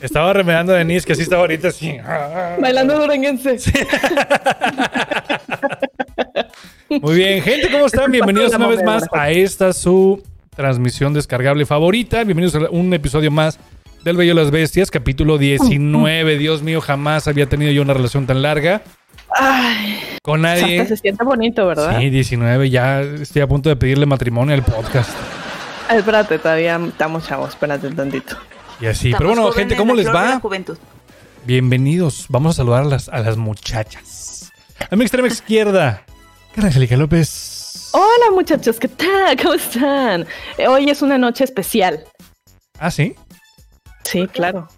Estaba remedando a Denise, que así estaba ahorita así. Bailando duranguense. Muy bien, gente, ¿cómo están? Bienvenidos una vez más a esta su transmisión descargable favorita. Bienvenidos a un episodio más del Bello de las Bestias, capítulo 19. Dios mío, jamás había tenido yo una relación tan larga. Ay, Con nadie. se siente bonito, ¿verdad? Sí, 19. Ya estoy a punto de pedirle matrimonio al podcast. Espérate, todavía estamos chavos, espérate tantito. Y así. Estamos Pero bueno, gente, ¿cómo les va? juventud. Bienvenidos. Vamos a saludar a las, a las muchachas. A mi extrema izquierda, Angélica López. Hola muchachos, ¿qué tal? ¿Cómo están? Hoy es una noche especial. Ah, sí. Sí, claro.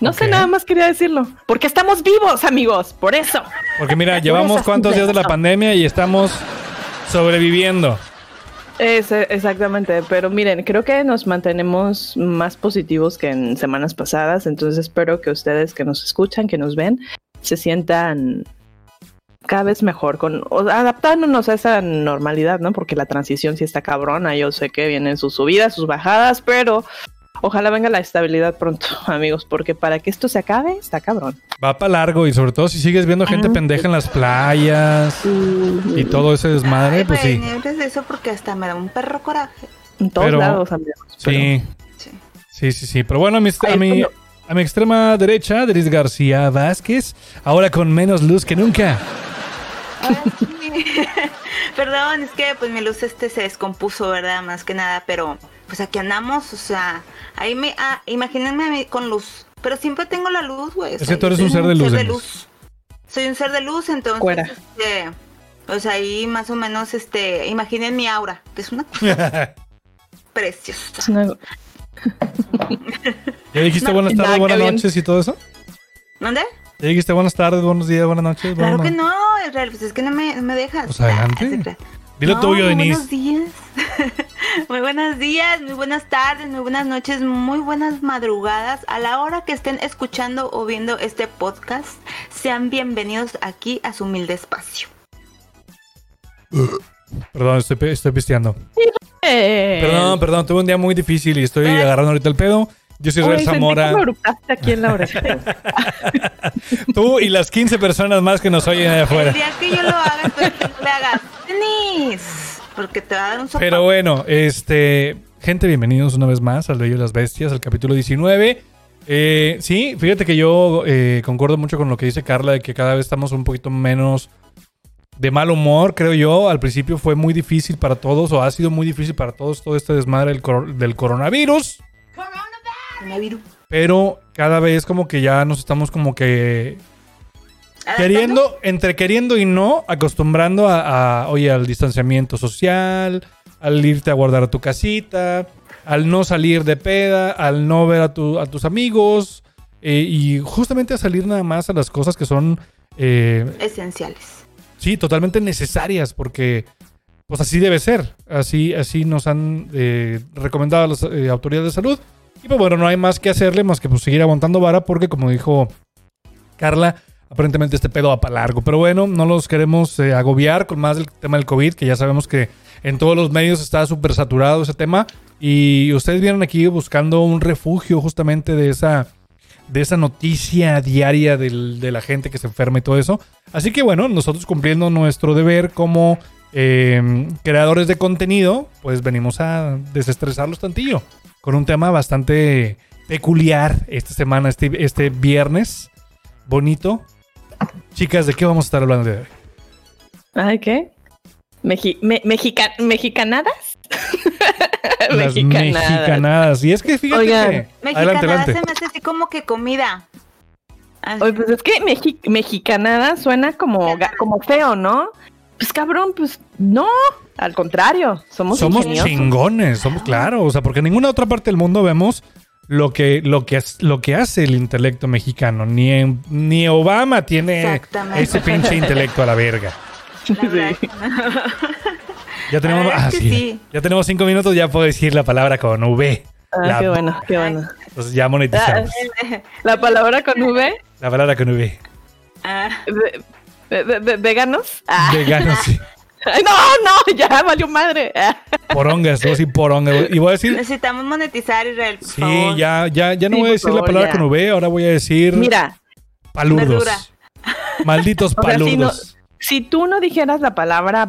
No sé, nada más quería decirlo. Porque estamos vivos, amigos, por eso. Porque mira, llevamos cuántos días de la pandemia y estamos sobreviviendo. Es, exactamente, pero miren, creo que nos mantenemos más positivos que en semanas pasadas, entonces espero que ustedes que nos escuchan, que nos ven, se sientan cada vez mejor, con, adaptándonos a esa normalidad, ¿no? Porque la transición sí está cabrona, yo sé que vienen sus subidas, sus bajadas, pero ojalá venga la estabilidad pronto, amigos, porque para que esto se acabe, está cabrón. Va para largo y sobre todo si sigues viendo gente Ah. pendeja en las playas y todo ese desmadre, Ay, pues sí. hables de eso porque hasta me da un perro coraje. En todos Pero- lados, amigos. pero- Sí, Sí. sí, sí, sí. Pero bueno, a mi, a Ay, mi, cuando- a mi extrema derecha, Deris García Vázquez, ahora con menos luz que nunca. Ay, Perdón, es que pues mi luz este se descompuso, ¿verdad? Más que nada, pero pues aquí andamos, o sea, ahí me, ah, a mí con luz, pero siempre tengo la luz, güey. Es que tú eres un ser de luz. Soy un ser de luz, entonces, Fuera. este, pues ahí más o menos, este, imaginen mi aura, que es una cosa preciosa. Es una- ¿Ya dijiste No, buenas tardes, buenas bien. noches y todo eso? ¿Dónde? ¿Ya dijiste buenas tardes, buenos días, buenas noches? Claro buenas que no, Israel, pues es que no me, no me dejas. Pues adelante. Dilo No, tuyo, Denise. Buenos días. muy buenos días, muy buenas tardes, muy buenas noches, muy buenas madrugadas. A la hora que estén escuchando o viendo este podcast, sean bienvenidos aquí a su humilde espacio. Perdón, estoy, estoy pisteando. Eh, Perdón, perdón, tuve un día muy difícil y estoy agarrando ahorita el pedo. Yo soy Israel Zamora. como eructaste aquí en la oreja. Tú y las 15 personas más que nos oyen allá El afuera. día que yo lo haga, que no le hagas Denise, porque te va a dar un sopa. Pero bueno, este. Gente, bienvenidos una vez más al Bello de las Bestias, al capítulo 19. Eh, sí, fíjate que yo eh, concuerdo mucho con lo que dice Carla, de que cada vez estamos un poquito menos de mal humor, creo yo. Al principio fue muy difícil para todos, o ha sido muy difícil para todos todo este desmadre del, cor- del coronavirus. Coronavirus. Pero cada vez como que ya nos estamos como que queriendo, entre queriendo y no, acostumbrando a, a, oye, al distanciamiento social, al irte a guardar a tu casita, al no salir de peda, al no ver a, tu- a tus amigos eh, y justamente a salir nada más a las cosas que son, eh, Esenciales. sí, totalmente necesarias porque pues así debe ser, así, así nos han eh, recomendado las eh, autoridades de salud y pues bueno, no hay más que hacerle más que pues seguir aguantando vara porque como dijo Carla, aparentemente este pedo va para largo. Pero bueno, no los queremos eh, agobiar con más del tema del COVID, que ya sabemos que en todos los medios está súper saturado ese tema. Y ustedes vienen aquí buscando un refugio justamente de esa, de esa noticia diaria del- de la gente que se enferma y todo eso. Así que bueno, nosotros cumpliendo nuestro deber como eh, creadores de contenido, pues venimos a desestresarlos tantillo. Con un tema bastante peculiar esta semana, este, este viernes bonito, Chicas, ¿de qué vamos a estar hablando de hoy? Ay, ¿qué? Mexi me mexica ¿Mexicanadas? Las mexicanadas. Y es que fíjate Oigan, que... Adelante, Mexicanada adelante. se me hace así como que comida. Oye, pues es que mexi mexicanada suena como, como feo, ¿no? Pues cabrón, pues no. Al contrario, somos, Somos ingeniosos. chingones, somos claro, o sea, porque en ninguna otra parte del mundo vemos lo que lo que es- lo que hace el intelecto mexicano, ni en- ni Obama tiene Exactamente. ese pinche intelecto a la verga. La verdad. Ya tenemos La ah, es que sí, sí. ya tenemos cinco minutos, ya puedo decir la palabra con V. Ah, La- qué bueno, qué bueno. Entonces ya monetizamos. La palabra con V, La palabra con V. Ah, veganos. Ah. Vegano, sí. Ay, no, no, ya valió madre. Porongas, voy a decir poronga. Y voy a decir, necesitamos monetizar, Israel, por sí, favor. ya, ya, ya no Sí, voy a decir la palabra ya. con V, ahora voy a decir Mira, palurdos. Verdura. Malditos O sea, si no- palurdos. si tú no dijeras la palabra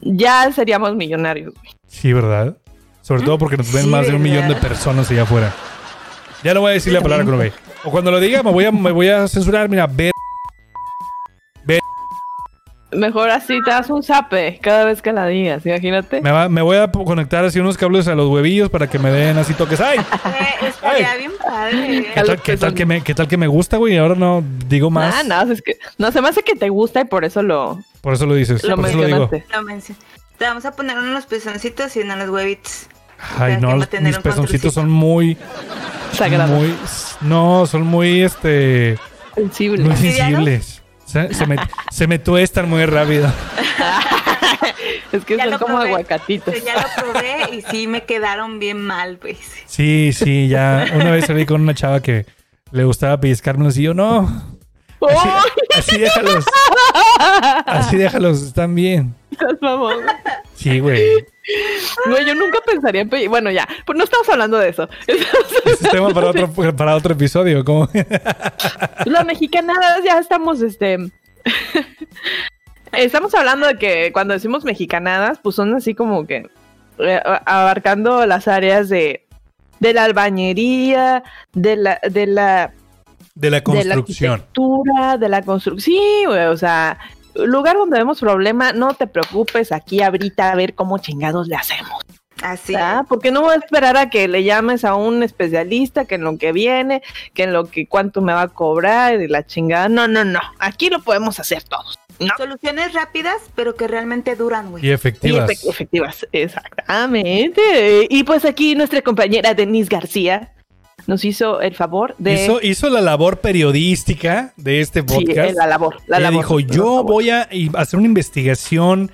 ya seríamos millonarios. güey. Sí, ¿verdad? Sobre todo porque nos ven Sí, más de un millón de personas allá afuera. Ya no voy a decir la palabra con V. O cuando lo diga, me voy a, me voy a censurar. Mira, ver. Mejor así te das un zape cada vez que la digas, imagínate. Me, va- me voy a conectar así unos cables a los huevillos para que me den así toques. ¡Ay! Eh, estaría Ay. bien padre. ¿Qué tal, qué tal que me, ¿Qué tal que me gusta, güey? Ahora no digo más. Ah, no, es que no se me hace que te gusta y por eso lo, Por eso lo dices. lo por eso lo digo. mencionaste. Lo. Te vamos a poner uno en los pezoncitos y uno en los huevitos. Ay, no, los- mis pezoncitos son muy. Sagrado. Muy. No, son muy, este. Sensible. Muy sensibles. Se, se me, se me tuestan muy rápido. es que Ya son como probé. aguacatitos. Ya lo probé y sí me quedaron bien mal, pues. Sí, sí, ya. Una vez salí con una chava que le gustaba pellizcármelos y yo, no. Así, así déjalos. Así déjalos, están bien. Mamón. Sí, güey. Güey, yo nunca pensaría en pe- Bueno, ya, pues no estamos hablando de eso. Ese es tema para otro, para otro episodio. ¿cómo? Las mexicanadas ya estamos, este. estamos hablando de que cuando decimos mexicanadas, pues son así como que eh, abarcando las áreas de, de la albañería, de la, de la, De la de la construcción. arquitectura, de la construcción. Sí, güey, o sea, lugar donde vemos problema, no te preocupes aquí ahorita a ver cómo chingados le hacemos. Así. ¿Ah? Porque no voy a esperar a que le llames a un especialista que en lo que viene, que en lo que cuánto me va a cobrar y la chingada. No, no, no. Aquí lo podemos hacer todos. No. Soluciones rápidas, pero que realmente duran, güey. Y Y efectivas. efe- efectivas, exactamente. Y pues aquí nuestra compañera Denise García nos hizo el favor de Hizo, hizo la labor periodística de este Sí, podcast. eh, la labor. La Ella labor, dijo, yo voy a hacer una investigación de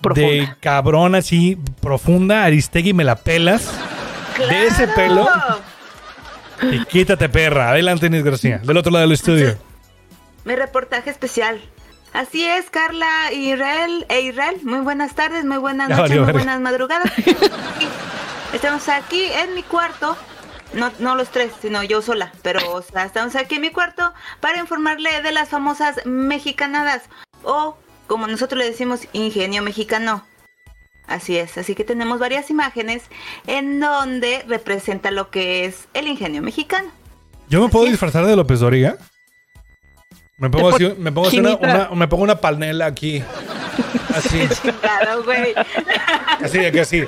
profunda. cabrón así profunda. Aristegui me la pelas. De ese pelo. Y quítate, perra. Adelante, Inés García. Del otro lado del estudio. Mi reportaje especial. Así es, Carla y Israel. E Israel, muy buenas tardes, muy buenas noches, muy buenas madrugadas. estamos aquí en mi cuarto. No, no los tres, sino yo sola. Pero, o sea, estamos aquí en mi cuarto para informarle de las famosas mexicanadas. O, como nosotros le decimos, ingenio mexicano. Así es, así que tenemos varias imágenes en donde representa lo que es el ingenio mexicano. ¿Yo me puedo es. disfrazar de López Dóriga? Me pongo, así, me pongo así una, una- me pongo una panela aquí. Así, Claro, güey. así, aquí, así.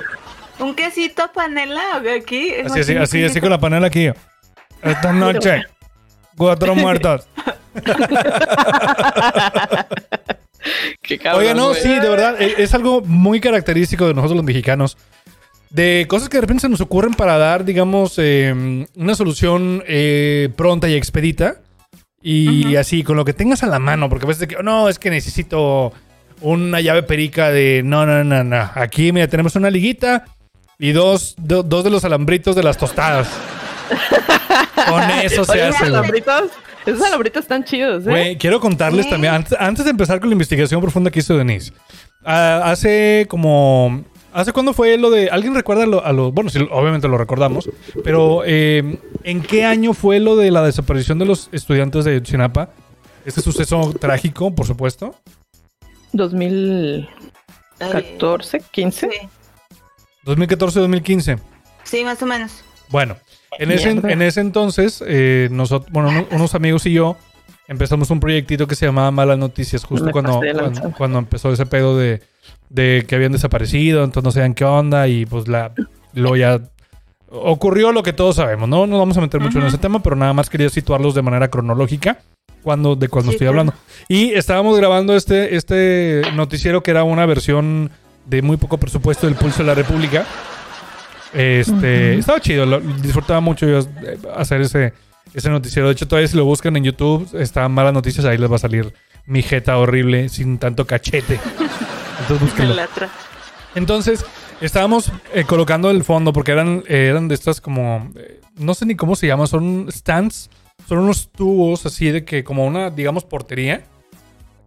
Un quesito panela aquí. Así, así, así, así con la panela aquí. Esta noche, cuatro muertos. Qué cabrón, Oye, no, güey. sí, de verdad, e- es algo muy característico de nosotros los mexicanos. De cosas que de repente se nos ocurren para dar, digamos, eh, una solución eh, pronta y expedita. Y así, con lo que tengas a la mano, porque a veces de que, "Oh, no, es que necesito una llave perica de, no, no, no, no. Aquí, mira, tenemos una liguita y dos, do- dos de los alambritos de las tostadas. Con eso se Oye, hace, esos alambritos, esos alambritos están chidos, ¿eh? Güey, quiero contarles Sí. también, antes, antes de empezar con la investigación profunda que hizo Denise, ah, hace como... ¿Hace cuándo fue lo de... ¿Alguien recuerda lo- a los... Bueno, sí, obviamente lo recordamos, pero eh, ¿en qué año fue lo de la desaparición de los estudiantes de Chinapa? Este suceso trágico, por supuesto. 2014, 15. Sí, 2014-2015. sí, más o menos. Bueno, en ese, en ese entonces, eh, nosotros, bueno, uno- unos amigos y yo empezamos un proyectito que se llamaba Malas Noticias, justo Me cuando, cuando, empezó ese pedo de, de que habían desaparecido, entonces no sabían qué onda y pues la, luego ya ocurrió lo que todos sabemos, ¿no? No vamos a meter mucho en ese tema, pero nada más quería situarlos de manera cronológica cuando, de cuando Sí, estoy claro. hablando. Y estábamos grabando este, este noticiero que era una versión de muy poco presupuesto del Pulso de la República. Este, estaba chido, lo- disfrutaba mucho yo hacer ese, ese noticiero. De hecho, todavía si lo buscan en YouTube, están malas noticias, ahí les va a salir mi jeta horrible sin tanto cachete. Entonces búsquenlo. Entonces, estábamos eh, colocando el fondo porque eran, eh, eran de estas como, eh, no sé ni cómo se llama, son stands, son unos tubos así de que como una, digamos, portería,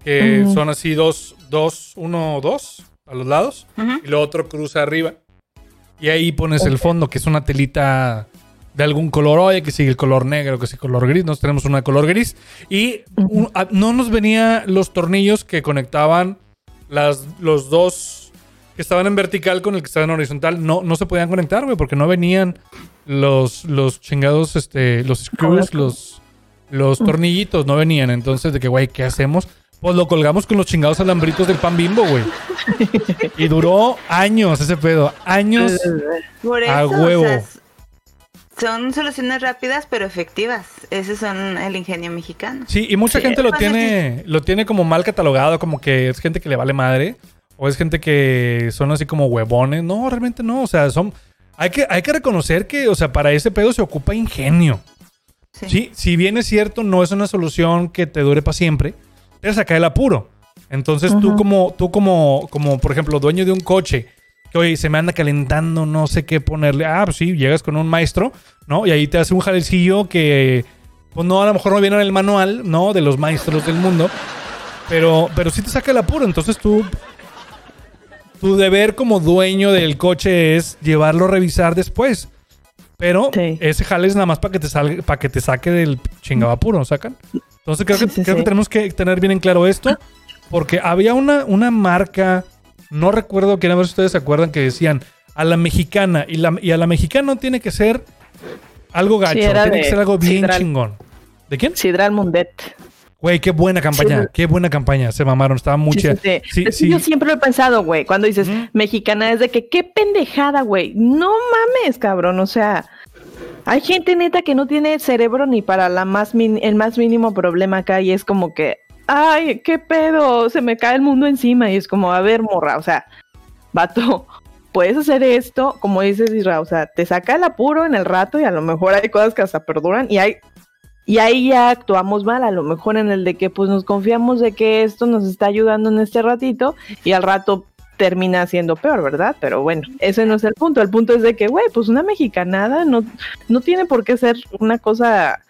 que son así dos, dos, uno, dos a los lados y lo otro cruza arriba. Y ahí pones el fondo, que es una telita de algún color, oye, que sigue el color negro, que sigue el color gris. Nosotros tenemos una de color gris. Y un- a- no nos venía los tornillos que conectaban las, los dos que estaban en vertical con el que estaban en horizontal. No, no se podían conectar, güey, porque no venían los, los chingados, este, los screws, los, los tornillitos, no venían. Entonces, de que, güey, ¿qué hacemos? Pues lo colgamos con los chingados alambritos del pan bimbo, güey. Y duró años ese pedo. Años. Por A huevo. o sea, s- son soluciones rápidas pero efectivas. Ese son el ingenio mexicano. Sí, y mucha Sí, gente lo tiene, lo tiene como mal catalogado, como que es gente que le vale madre. O es gente que son así como huevones. No, realmente no. O sea, son. Hay que, hay que reconocer que, o sea, para ese pedo se ocupa ingenio. Sí. Sí, si bien es cierto, no es una solución que te dure para siempre, te saca el apuro. Entonces tú como, tú como, como, por ejemplo, dueño de un coche, que oye, se me anda calentando, no sé qué ponerle. Ah, pues sí, llegas con un maestro, ¿no? Y ahí te hace un jalecillo que, pues no, a lo mejor no viene en el manual, ¿no? De los maestros del mundo. Pero, pero sí te saca el apuro. Entonces tú, tu deber como dueño del coche es llevarlo a revisar después. Pero Sí. ese jale es nada más para que te salga, para que te saque del chingado apuro, ¿sacan? Entonces creo, que, Sí, sí, creo que sí. tenemos que tener bien en claro esto. Porque había una, una marca, no recuerdo quién, a ver si ustedes se acuerdan, que decían a la mexicana. Y, la, y a la mexicana tiene que ser algo gacho, tiene de que ser algo bien chingón. ¿De quién? Sidral Mundet. Güey, qué buena campaña, Sí. qué buena campaña. Se mamaron, estaba mucha. sí, sí. Sí. Yo siempre lo he pensado, güey. Cuando dices mexicana, es de que qué pendejada, güey. No mames, cabrón. O sea, hay gente neta que no tiene cerebro ni para la más min- el más mínimo problema acá. Y es como que, ay, qué pedo, se me cae el mundo encima. Y es como, a ver, morra, o sea, vato. Puedes hacer esto, como dices Isra, o sea, te saca el apuro en el rato y a lo mejor hay cosas que hasta perduran y hay y ahí ya actuamos mal, a lo mejor en el de que pues nos confiamos de que esto nos está ayudando en este ratito y al rato termina siendo peor, ¿verdad? Pero bueno, ese no es el punto. El punto es de que, güey, pues una mexicanada no, no tiene por qué ser una cosa...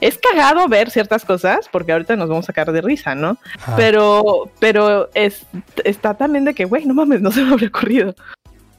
Es cagado ver ciertas cosas, porque ahorita nos vamos a sacar de risa, ¿no? Ajá. Pero, pero es, está también de que, güey, no mames, no se me habría ocurrido.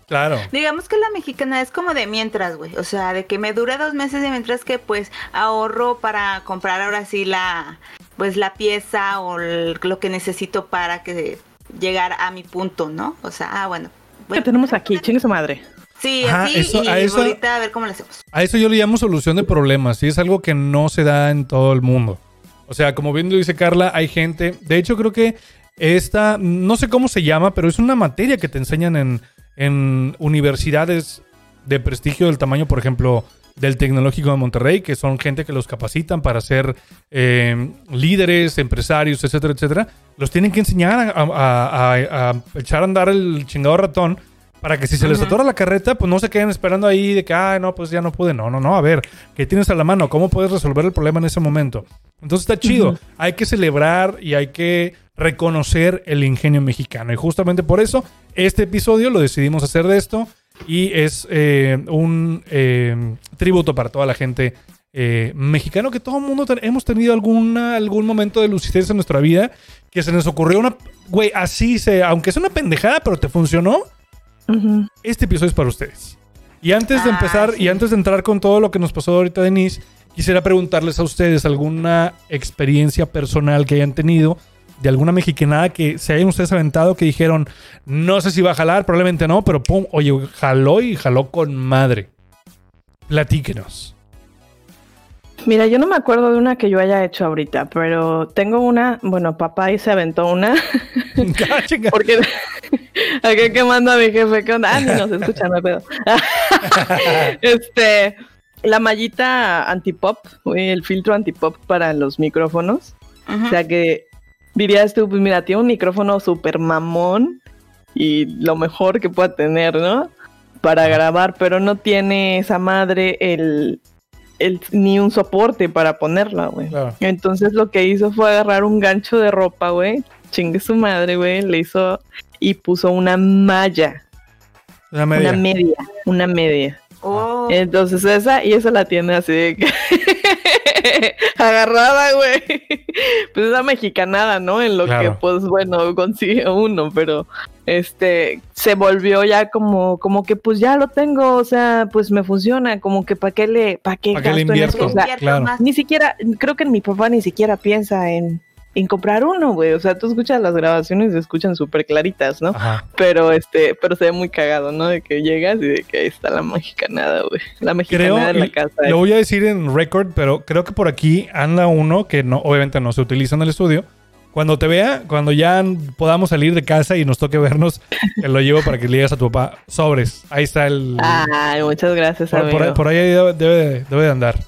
Claro. Digamos que la mexicana es como de mientras, güey. O sea, de que me dure dos meses y mientras que pues ahorro para comprar ahora sí la, pues la pieza o el- lo que necesito para que llegar a mi punto, ¿no? O sea, ah, bueno. ¿Qué tenemos aquí? Chingue su madre. Sí, Ajá, así eso- y a eso- ahorita a ver cómo le hacemos. A eso yo le llamo solución de problemas. Y es algo que no se da en todo el mundo. O sea, como bien lo dice Carla, hay gente. De hecho, creo que esta, no sé cómo se llama, pero es una materia que te enseñan en, en universidades de prestigio del tamaño, por ejemplo, del Tecnológico de Monterrey, que son gente que los capacitan para ser eh, líderes, empresarios, etcétera, etcétera. Los tienen que enseñar a, a- a- a echar a andar el chingado ratón para que si se les atora la carreta, pues no se queden esperando ahí de que, ah, no, pues ya no pude. No, no, no. A ver, ¿qué tienes a la mano? ¿Cómo puedes resolver el problema en ese momento? Entonces está chido. Hay que celebrar y hay que reconocer el ingenio mexicano. Y justamente por eso, este episodio lo decidimos hacer de esto. Y es eh, un eh, tributo para toda la gente eh, mexicano que todo el mundo te- hemos tenido alguna, algún momento de lucidez en nuestra vida que se nos ocurrió una... Güey, así se... Aunque es una pendejada, pero te funcionó este episodio es para ustedes. Y antes de Ah, empezar sí. y antes de entrar con todo lo que nos pasó ahorita, Denise, quisiera preguntarles a ustedes alguna experiencia personal que hayan tenido de alguna mexicanada que se hayan ustedes aventado que dijeron, no sé si va a jalar, probablemente no, pero pum, oye, jaló y jaló con madre. Platíquenos. Mira, yo no me acuerdo de una que yo haya hecho ahorita, pero tengo una, bueno, papá ahí se aventó una. Ah. Porque aquí quemando a mi jefe, ¿qué onda? Ah, ni nos escuchan, no hay pedo. este, la mallita antipop, el filtro antipop para los micrófonos. O sea que dirías tú, pues mira, tiene un micrófono súper mamón y lo mejor que pueda tener, ¿no? Para grabar, pero no tiene esa madre el, el ni un soporte para ponerla, güey. Claro. Entonces lo que hizo fue agarrar un gancho de ropa, güey. Chingue su madre, güey. Le hizo y puso una malla, Una media. una media, una media. Oh, Entonces esa y esa la tiene así de que agarrada, güey. Pues esa mexicanada, ¿no? En lo Claro. que pues bueno, consigue uno, pero este se volvió ya como como que pues ya lo tengo, o sea, pues me funciona, como que para qué le para qué ¿Pa' qué le gasto en eso? O sea, claro. ni siquiera creo que mi papá ni siquiera piensa en en comprar uno, güey. O sea, tú escuchas las grabaciones y se escuchan súper claritas, ¿no? Ajá. Pero este, pero se ve muy cagado, ¿no? De que llegas y de que ahí está la mexicanada, güey. La Creo, mexicanada en la casa. lo voy a decir en record, pero creo que por aquí anda uno que no, obviamente no se utiliza en el estudio. Cuando te vea, cuando ya podamos salir de casa y nos toque vernos, te lo llevo para que le digas a tu papá sobres. Ahí está el. Ay, muchas gracias, por, por- amigo. por ahí debe, debe- debe de andar.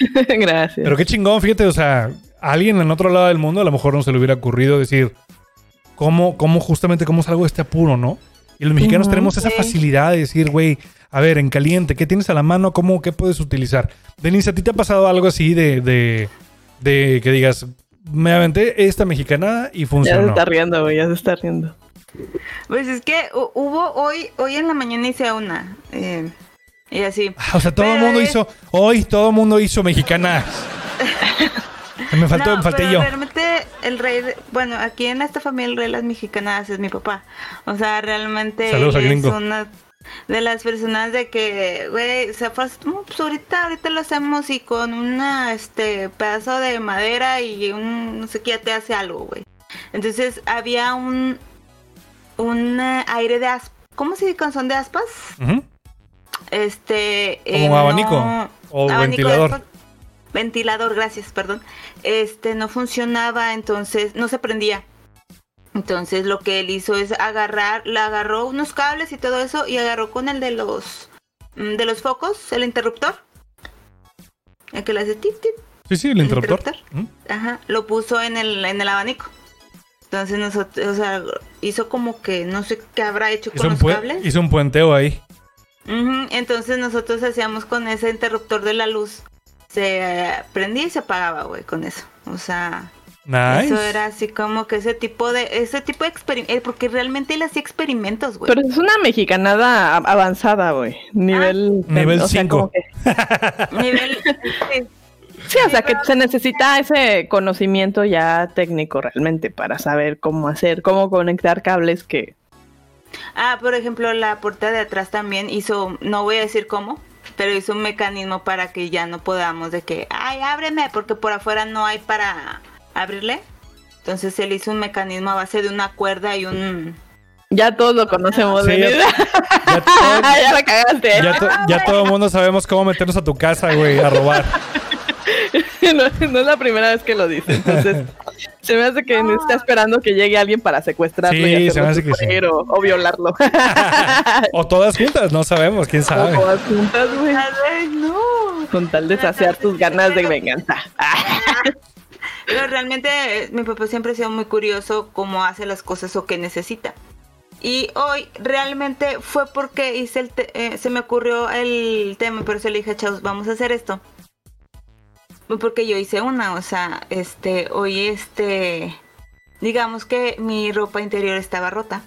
gracias. Pero qué chingón, fíjate, o sea, a alguien en otro lado del mundo a lo mejor no se le hubiera ocurrido decir cómo, cómo justamente cómo salgo de este apuro, ¿no? Y los mexicanos tenemos esa facilidad de decir, güey, a ver, en caliente, ¿qué tienes a la mano? ¿Cómo, qué puedes utilizar? Denise, ¿a ti te ha pasado algo así de, de, de que digas, me aventé esta mexicanada y ya se funcionó? está riendo, güey, ya se está riendo. Pues es que hu- hubo hoy, hoy en la mañana hice una. eh, y así. Ah, O sea, todo el mundo es- hizo, hoy todo el mundo hizo mexicanas. me faltó, No, me falté pero yo. Realmente el rey, bueno, aquí en esta familia el rey de las mexicanas es mi papá. O sea, realmente Saludos gringo. es una de las personas de que, güey, o sea, pues, no, pues ahorita, ahorita lo hacemos y con una, este, pedazo de madera y un, no sé qué, ya te hace algo, güey. Entonces había un, un eh, aire de aspas, ¿cómo se dice son de aspas? Este. Como abanico o abanico de ventilador. Ventilador, gracias, perdón. Este no funcionaba, entonces no se prendía. Entonces lo que él hizo es agarrar, le agarró unos cables y todo eso y agarró con el de los mm, de los focos, el interruptor. El que le hace tit tit. Sí, sí, el ¿El interruptor. Ujú. Ajá, lo puso en el en el abanico. Entonces nosotros, o sea, hizo como que no sé qué habrá hecho Hizo con los cables. hizo un puenteo ahí. Entonces nosotros hacíamos con ese interruptor de la luz. Se eh, prendía y se apagaba, güey, con eso. O sea, Nice. eso era así como que ese tipo de, ese tipo de experimentos, porque realmente él hacía experimentos, güey. Pero es una mexicanada avanzada, güey. Nivel. Que- Nivel, sí. Sí, o sea, que se necesita ese conocimiento ya técnico realmente para saber cómo hacer, cómo conectar cables que. Ah, por ejemplo, la puerta de atrás también hizo, no voy a decir cómo, pero hizo un mecanismo para que ya no podamos de que, ay, ábreme, porque por afuera no hay para abrirle. Entonces él hizo un mecanismo a base de una cuerda y un... Ya todos lo conocemos. Sí. Ya, todo- ya la cagaste. ya to- ya todo el mundo sabemos cómo meternos a tu casa, güey, a robar. no, no es la primera vez que lo dice. Entonces, se me hace que está esperando que llegue alguien para secuestrarlo Sí, y se me hace que sí. o, o violarlo. O todas juntas, no sabemos, quién sabe. O todas juntas, güey. Ay, no. Con tal de saciar tus ganas de venganza. Pero realmente eh, mi papá siempre ha sido muy curioso cómo hace las cosas o qué necesita. Y hoy realmente fue porque hice el te- eh, se me ocurrió el tema, pero se le dije a Chaus, vamos a hacer esto. Porque yo hice una, o sea, este, hoy este, digamos que mi ropa interior estaba rota.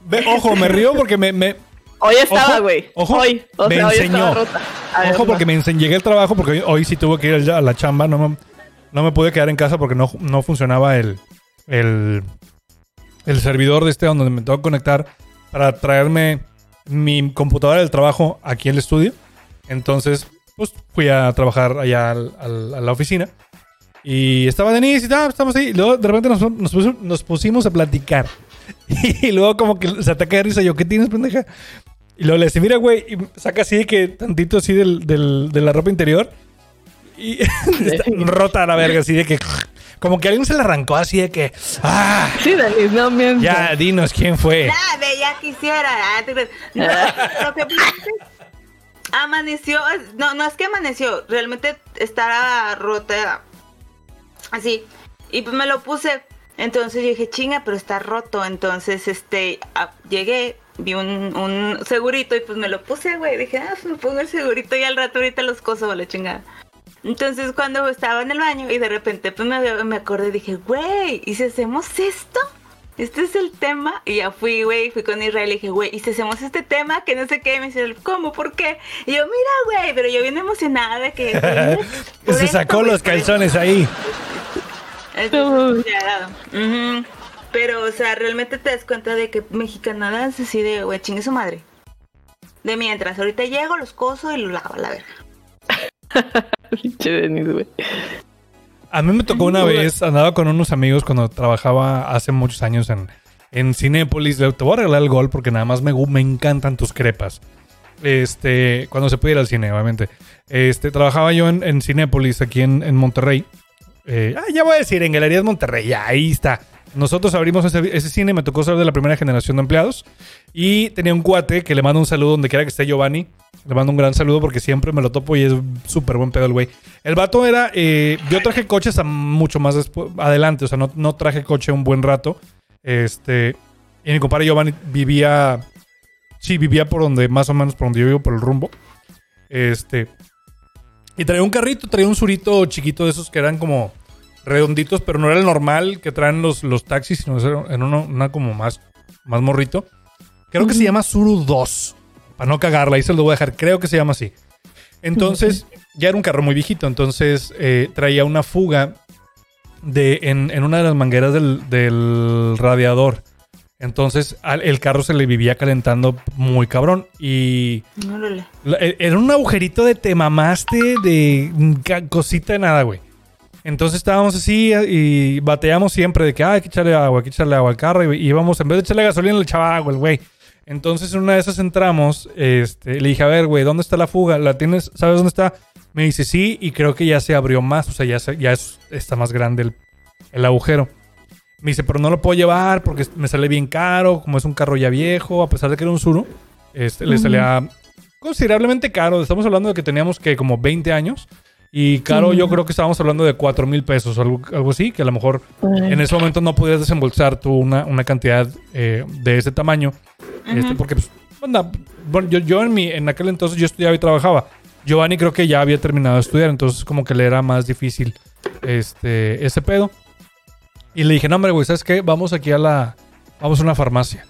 Ve, ojo, me río porque me, me- Hoy estaba, Ojo, güey. ojo, hoy. O me sea, hoy enseñó. estaba rota. Ver, ojo no. porque me ense- llegué al trabajo porque hoy, hoy sí tuve que ir a la chamba, no me, no me pude quedar en casa porque no, no funcionaba el, el, el servidor de este donde me tengo que conectar para traerme mi computadora del trabajo aquí al estudio. Entonces, pues fui a trabajar allá al- al- a la oficina. Y estaba Denise y tal, estamos ahí. Y luego de repente nos, nos puso- nos pusimos a platicar. Y luego como que se ataca de risa. Yo, ¿qué tienes, pendeja? Y luego le dice, mira, güey, y saca así de que tantito así del, del- de la ropa interior. Y está rota a la verga, así de que. Como que alguien se la arrancó así de que. ¡Ah! Sí, Denis, no miento. Ya, dinos quién fue. Nada, ya quisiera. ah, lo que pasa es amaneció, no, no es que amaneció, realmente estaba rota así. Y pues me lo puse. Entonces yo dije, chinga, pero está roto. Entonces, este, llegué, vi un, un segurito y pues me lo puse, güey. Dije, ah, pues me pongo el segurito y al rato ahorita los coso, la chingada. Entonces cuando estaba en el baño y de repente pues me, me acordé, dije, güey, ¿y si hacemos esto? Este es el tema. Y ya fui, güey, fui con Israel y dije, güey, ¿y si hacemos este tema? Que no sé qué. Y me dice, ¿cómo? ¿Por qué? Y yo, mira, güey, pero yo bien emocionada de que... Se esto, sacó los por esto". calzones ahí. Entonces. Pero, o sea, realmente te das cuenta de que mexicanada es así de, güey, chingue su madre. De mientras, ahorita llego, los coso y los lavo a la verga. Pinche Denis, güey. A mí me tocó una vez, andaba con unos amigos cuando trabajaba hace muchos años en, en Cinépolis. Le- Te voy a regalar el gol porque nada más me, me encantan tus crepas. Este, cuando se puede ir al cine, obviamente. Este, trabajaba yo en, en Cinépolis aquí en, en Monterrey. Eh, ah, ya voy a decir, en Galerías Monterrey, ahí está. Nosotros abrimos ese, ese cine, me tocó ser de la primera generación de empleados. Y tenía un cuate que le mando un saludo donde quiera que esté Giovanni. Le mando un gran saludo porque siempre me lo topo y es súper buen pedo el güey. El vato era. eh, yo traje coches a mucho más adelante. O sea, no, no traje coche un buen rato. Este. Y mi compadre Giovanni vivía. Sí, vivía por donde, más o menos por donde yo vivo, por el rumbo. Este. Y traía un carrito, traía un surito chiquito de esos que eran como redonditos, pero no era el normal que traen los, los taxis, sino era en uno, una como más, más morrito. Creo que se llama Suru 2. Para no cagarla, ahí se lo voy a dejar. Creo que se llama así. Entonces, ya era un carro muy viejito. Entonces, eh, traía una fuga de, en, en una de las mangueras del, del radiador. Entonces, al- el carro se le vivía calentando muy cabrón. Y la- e- era un agujerito de te mamaste de cosita de nada, güey. Entonces estábamos así eh, y bateamos siempre de que "Ah, hay que echarle agua, hay que echarle agua al carro. Y y íbamos, en vez de echarle gasolina, le echaba agua el güey. Entonces en una de esas entramos, este, le dije, a ver, güey, ¿dónde está la fuga? ¿La tienes? ¿Sabes dónde está? Me dice, sí, y creo que ya se abrió más, o sea, ya, se- ya es- está más grande el, el agujero. Me dice, pero no lo puedo llevar porque me sale bien caro, como es un carro ya viejo, a pesar de que era un Suru, este, le salía considerablemente caro. Estamos hablando de que teníamos que como 20 años. Y caro, yo creo que estábamos hablando de 4 mil pesos o algo, algo así, que a lo mejor en ese momento no podías desembolsar tú una, una cantidad eh, de ese tamaño. este, porque, pues, anda, bueno, yo, yo en, mi, en aquel entonces yo estudiaba y trabajaba. Giovanni creo que ya había terminado de estudiar, entonces como que le era más difícil este, ese pedo. Y le dije, no, hombre, güey, ¿sabes qué? Vamos aquí a la... Vamos a una farmacia.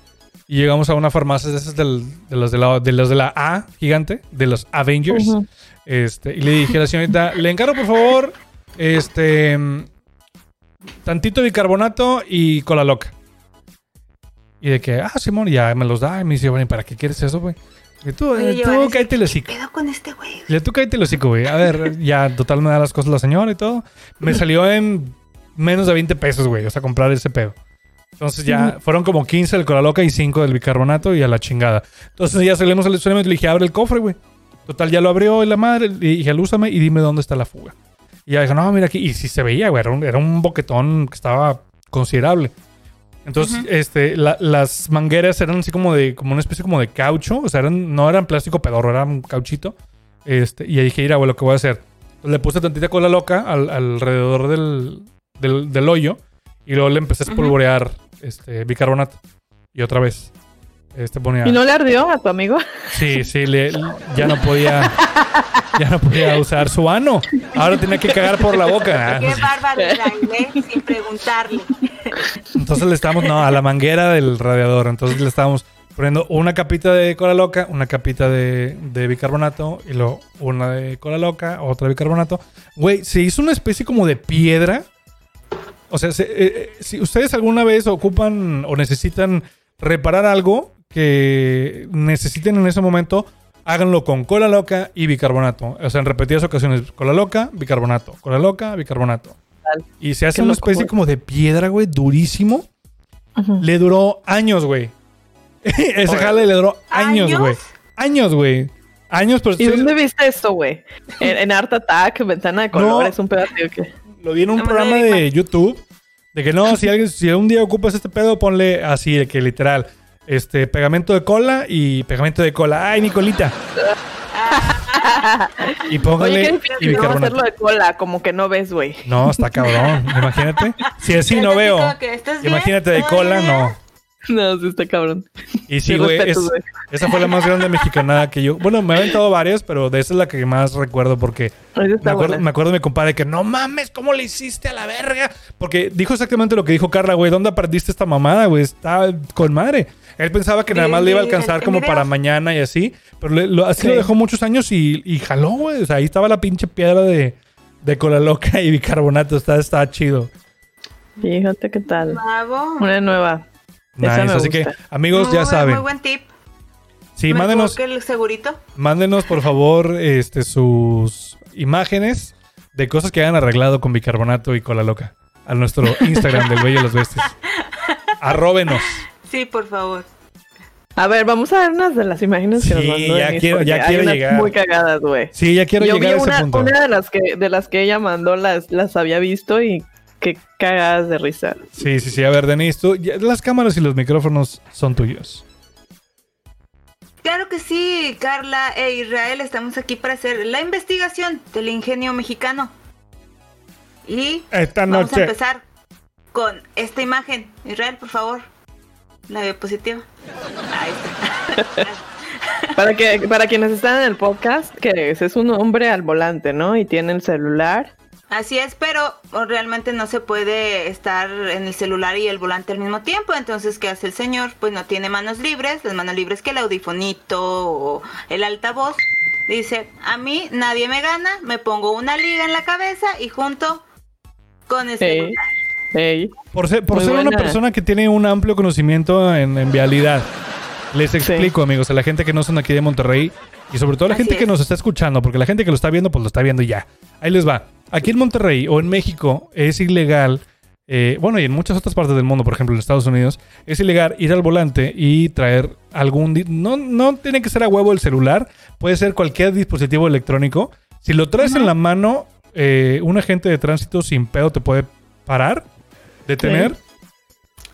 Y llegamos a una farmacia de esas del- de, las de, la, de las de la A gigante, de los Avengers. Ujú. Este, y le dije a la señorita, le encargo por favor, este, tantito bicarbonato y cola loca. Y de que, ah, Simón, ya me los da. Y me dice, bueno, ¿y para qué quieres eso, güey? Y tú, Oye, eh, tú Giovanni, cállate el hocico. ¿Qué pedo con este güey? Le tú cállate el hocico, güey. A ver, ya, total me da las cosas la señora y todo. Me salió en menos de 20 pesos, güey. O sea, comprar ese pedo. Entonces ya fueron como 15 del cola loca y 5 del bicarbonato y a la chingada. Entonces ya salimos al estacionamiento y le dije, abre el cofre, güey. Total, ya lo abrió y la madre. Le dije, alúzame y dime dónde está la fuga. Y ya dijo, no, mira aquí. Y sí se veía, güey. Era un, era un boquetón que estaba considerable. Entonces, este, la- las mangueras eran así como de, como una especie como de caucho. O sea, eran, no eran plástico pedorro, era un cauchito. Este, y ahí dije, mira, güey, lo que voy a hacer. Le puse tantita cola loca al- alrededor del, del, del hoyo. Y luego le empecé a espolvorear este, bicarbonato. Y otra vez. Este ponía. ¿Y no le ardió a tu amigo? Sí, sí, le- ya no podía. Ya no podía usar su ano. Ahora tenía que cagar por la boca. Ah, Qué bárbaro, Israel, ¿eh? Sin preguntarle. Entonces le estábamos, no, a la manguera del radiador. Entonces le estábamos poniendo una capita de cola loca, una capita de, de bicarbonato y luego una de cola loca, otra de bicarbonato. Güey, se hizo una especie como de piedra. O sea, se- eh, eh, si ustedes alguna vez ocupan o necesitan reparar algo que necesiten en ese momento, háganlo con cola loca y bicarbonato. O sea, en repetidas ocasiones, cola loca, bicarbonato, cola loca, bicarbonato. Y se hace una especie como de piedra, güey, durísimo. Le duró años, güey. Ese jale le duró años, güey. Años, güey. Años, pero ¿Y estoy- dónde viste esto, güey? En, en Art Attack, Ventana de Colores, un pedacito que... lo vi en un No programa de YouTube. De que no, si alguien, si un día ocupas este pedo, ponle así, de que literal. Este, pegamento de cola y pegamento de cola. ¡Ay, Nicolita! y Oye, póngale qué y no bicarbonato. hacerlo de cola, como que no ves, güey. No, está cabrón. Imagínate. Si así no veo. Imagínate de ¿Todo cola, bien? no. No, sí está cabrón. Y sí, güey. es-. Esa fue la más grande mexicanada que yo. Bueno, me he aventado varias, pero de esa es la que más recuerdo porque me acuerdo, me acuerdo de mi compadre que no mames, ¿cómo le hiciste a la verga? Porque dijo exactamente lo que dijo Carla, güey. ¿Dónde aprendiste esta mamada, güey? Está con madre. Él pensaba que nada más le iba a alcanzar como para mañana y así. Pero le- lo- así Sí. lo dejó muchos años y, y jaló, güey. O sea, ahí estaba la pinche piedra de, de cola loca y bicarbonato. Está, está chido. Fíjate qué tal. Bravo. Una nueva. Esa me Así que, amigos, Muy ya saben. Muy buen tip. Sí, Mejor mándenos. que el segurito. Mándenos, por favor, este, sus imágenes de cosas que hayan arreglado con bicarbonato y cola loca. A nuestro Instagram del Bello y los Besties. Arróbenos. Sí, por favor. A ver, vamos a ver unas de las imágenes que nos Sí, mandó ya Denise, quiero- ya quiero hay unas llegar. Muy cagadas, güey. Sí, ya quiero Yo llegar a ese una, punto. una de las que de las que ella mandó las las había visto y qué cagadas de risa. Sí, sí, sí. A ver, Denise, tú, ya- las cámaras y los micrófonos son tuyos. Claro que sí, Carla e Israel, estamos aquí para hacer la investigación del ingenio mexicano. Y Esta vamos a empezar con esta imagen. Israel, por favor. La diapositiva. Ahí está. Para que para quienes están en el podcast, que es, es un hombre al volante, ¿no? Y tiene el celular. Así es, pero realmente no se puede estar en el celular y el volante al mismo tiempo. Entonces, ¿qué hace el señor? Pues no tiene manos libres, las manos libres que el audifonito o el altavoz. Dice, a mí nadie me gana, me pongo una liga en la cabeza y junto con el celular. Ey. Por ser, por Muy ser una persona que tiene un amplio conocimiento en, en vialidad. Les explico, amigos, a la gente que no son aquí de Monterrey y sobre todo a la Así gente que nos está escuchando, porque la gente que lo está viendo, pues lo está viendo y ya. Ahí les va. Aquí en Monterrey o en México es ilegal, eh, bueno, y en muchas otras partes del mundo, por ejemplo en Estados Unidos, es ilegal ir al volante y traer algún... No, no tiene que ser a huevo el celular, puede ser cualquier dispositivo electrónico. Si lo traes en la mano, eh, un agente de tránsito sin pedo te puede parar, detener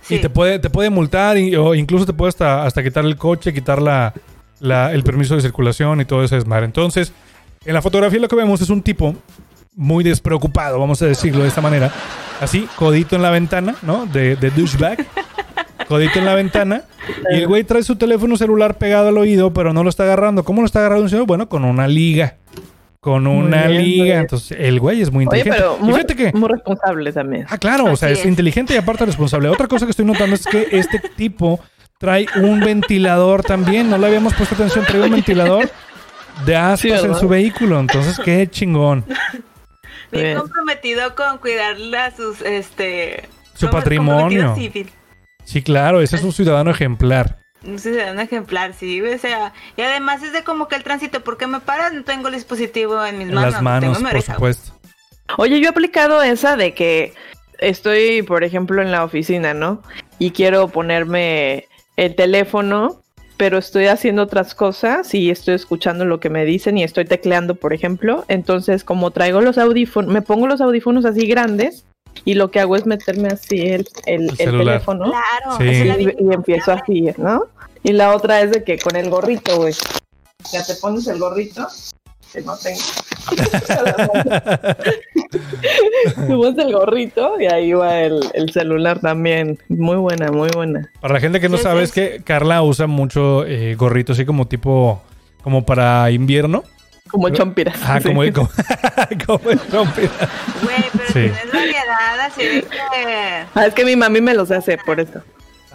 Sí. y te puede, te puede multar y- o incluso te puede hasta, hasta quitar el coche, quitar la, la- el permiso de circulación y todo ese desmadre. Entonces, en la fotografía lo que vemos es un tipo muy despreocupado, vamos a decirlo de esta manera. Así, codito en la ventana, ¿no? De, de douchebag. Codito en la ventana. Y el güey trae su teléfono celular pegado al oído, pero no lo está agarrando. ¿Cómo lo está agarrando un señor? Bueno, con una liga. Con una bien, liga. Entonces, el güey es muy Oye, inteligente. pero Y muy, fíjate que muy responsable también. Ah, claro, o sea, es, es. inteligente y aparte responsable. Otra cosa que estoy notando es que este tipo trae un ventilador también. No le habíamos puesto atención, trae un ventilador de aspas Sí, en su vehículo. Entonces, qué chingón. Bien Bien. comprometido con cuidar la, sus, este... Su patrimonio. civil. Sí, claro, ese es un ciudadano ejemplar. Un ciudadano ejemplar, sí, o sea, y además es de como que el tránsito, porque me paras? No tengo el dispositivo en mis En manos. las manos, tengo por supuesto. Oye, yo he aplicado esa de que estoy, por ejemplo, en la oficina, ¿no? Y quiero ponerme el teléfono, pero estoy haciendo otras cosas y estoy escuchando lo que me dicen y estoy tecleando, por ejemplo. Entonces, como traigo los audífonos, me pongo los audífonos así grandes y lo que hago es meterme así el, el, El el celular. teléfono Claro, Sí. y, y empiezo así, ¿no? Y la otra es de que con el gorrito, güey. Ya te pones el gorrito, que no tengo. Te pones el gorrito y ahí va el, el celular también. Muy buena, muy buena. Para la gente que no Sí, sabe, sí. es que Carla usa mucho eh, gorrito así como tipo, como para invierno. Como chompiras. Ah, sí. como, como, como el zombie. Güey, pero Sí. tienes variedad, así de que... Ah, es que mi mami me los hace por eso.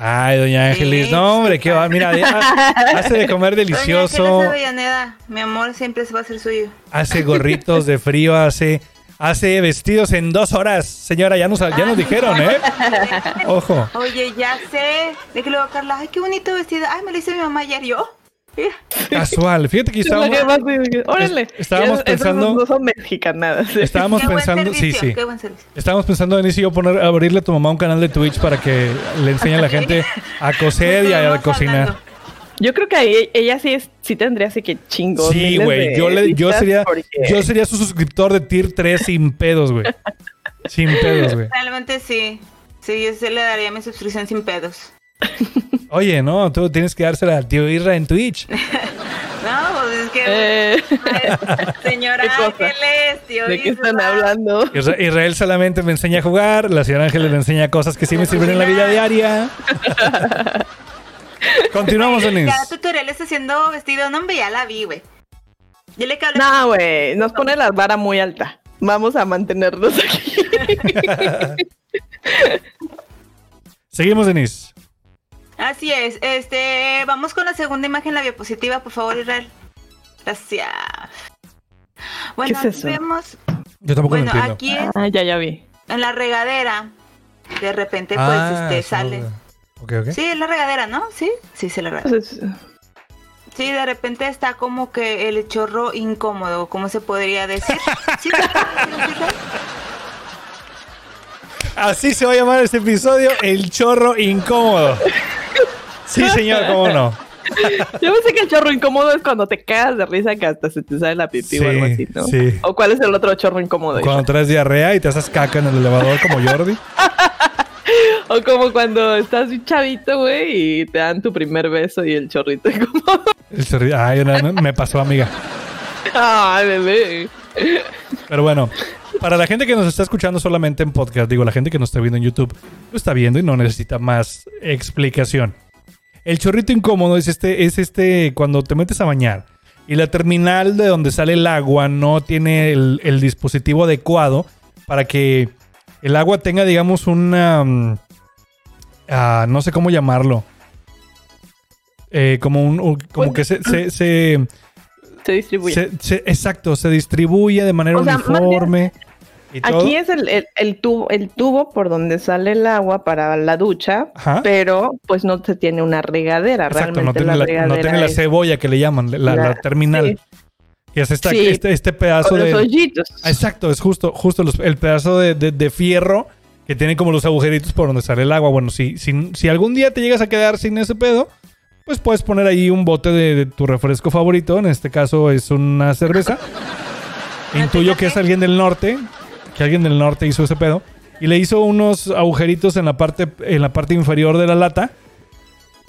Ay, doña Ángelis, Sí, no, hombre, qué va. Mira, hace de comer Doña delicioso. Ángeles Avellaneda, mi amor siempre se va a hacer suyo. hace gorritos de frío, hace, hace vestidos en dos horas. Señora, ya nos, ya nos dijeron, ¿eh? Ojo. Oye, ya sé. De que luego Carla, ay, qué bonito vestido. Ay, me lo hice mi mamá ayer yo. Casual. Fíjate que estábamos, que más digo, Órale. es- estábamos pensando- No son mexicanadas. estábamos pensando, sí, servicio, sí. Qué buen servicio. Estábamos pensando, Denise y yo, poner, abrirle a tu mamá un canal de Twitch para que le enseñe a la gente a coser y a, cocinar. Yo creo que ahí ella sí es, sí tendría así que chingos. Sí, güey. Yo, le- yo sería, porque- yo sería su suscriptor de Tier 3 sin pedos, güey. Sin pedos, güey. Realmente sí. Sí, yo le daría mi suscripción sin pedos. Oye, no, tú tienes que dársela al tío Isra en Twitch. No, pues es que. Eh, Señor. Ángeles, tío. ¿De qué están hablando? Isra- Israel solamente me enseña a jugar, la señora Ángeles le enseña cosas que sí me sirven en la vida diaria. Continuamos, Denise. Cada tutorial está haciendo vestido. No, hombre, ya la vi, güey. Yo le hablé No, güey, nos pone la vara muy alta. Vamos a mantenernos aquí. Seguimos, Denise. Así es. Este, vamos con la segunda imagen, la diapositiva, por favor, Israel. Gracias. Bueno, ¿Qué es aquí eso? vemos. Yo tampoco Bueno, lo entiendo. aquí es Ah, ya, ya vi. en la regadera. De repente, pues, Ah, este, eso, sale. Ok, ok. Sí, es la regadera, ¿no? Sí, sí, sí, la regadera. Entonces, Sí, de repente está como que el chorro incómodo, ¿cómo se podría decir? Sí, Así se va a llamar este episodio, El Chorro Incómodo. Sí, señor, cómo no. Yo pensé que el chorro incómodo es cuando te cagas de risa que hasta se te sale la pipí Sí, o algo así, ¿no? sí. ¿O cuál es el otro chorro incómodo? Cuando traes diarrea y te haces caca en el elevador como Jordi. O como cuando estás un chavito, güey, y te dan tu primer beso y el chorrito incómodo. El chorri- Ay, no, no, me pasó, amiga. Ay, bebé. Pero bueno, para la gente que nos está escuchando solamente en podcast, digo, la gente que nos está viendo en YouTube, lo está viendo y no necesita más explicación. El chorrito incómodo es este, es este cuando te metes a bañar y la terminal de donde sale el agua no tiene el, el dispositivo adecuado para que el agua tenga, digamos, una... mm, ah, no sé cómo llamarlo. Eh, como un, un- como que se- se- se Se distribuye. se- exacto, se distribuye de manera O sea, más uniforme. Aquí es el, el- el tubo, el tubo por donde sale el agua para la ducha, Ajá. pero pues no se tiene una regadera. Exacto, Realmente no tiene, la no tiene la cebolla que le llaman, la, terminal. sí. Que es esta- Sí. este, este pedazo con los de. hoyitos. Ah, Exacto, es justo, justo los- el pedazo de, de- de fierro que tiene como los agujeritos por donde sale el agua. Bueno, si, si, si algún día te llegas a quedar sin ese pedo, pues puedes poner ahí un bote de, de tu refresco favorito. En este caso es una cerveza. Intuyo que es alguien del norte, que alguien del norte hizo ese pedo. Y le hizo unos agujeritos en la parte, en la parte inferior de la lata.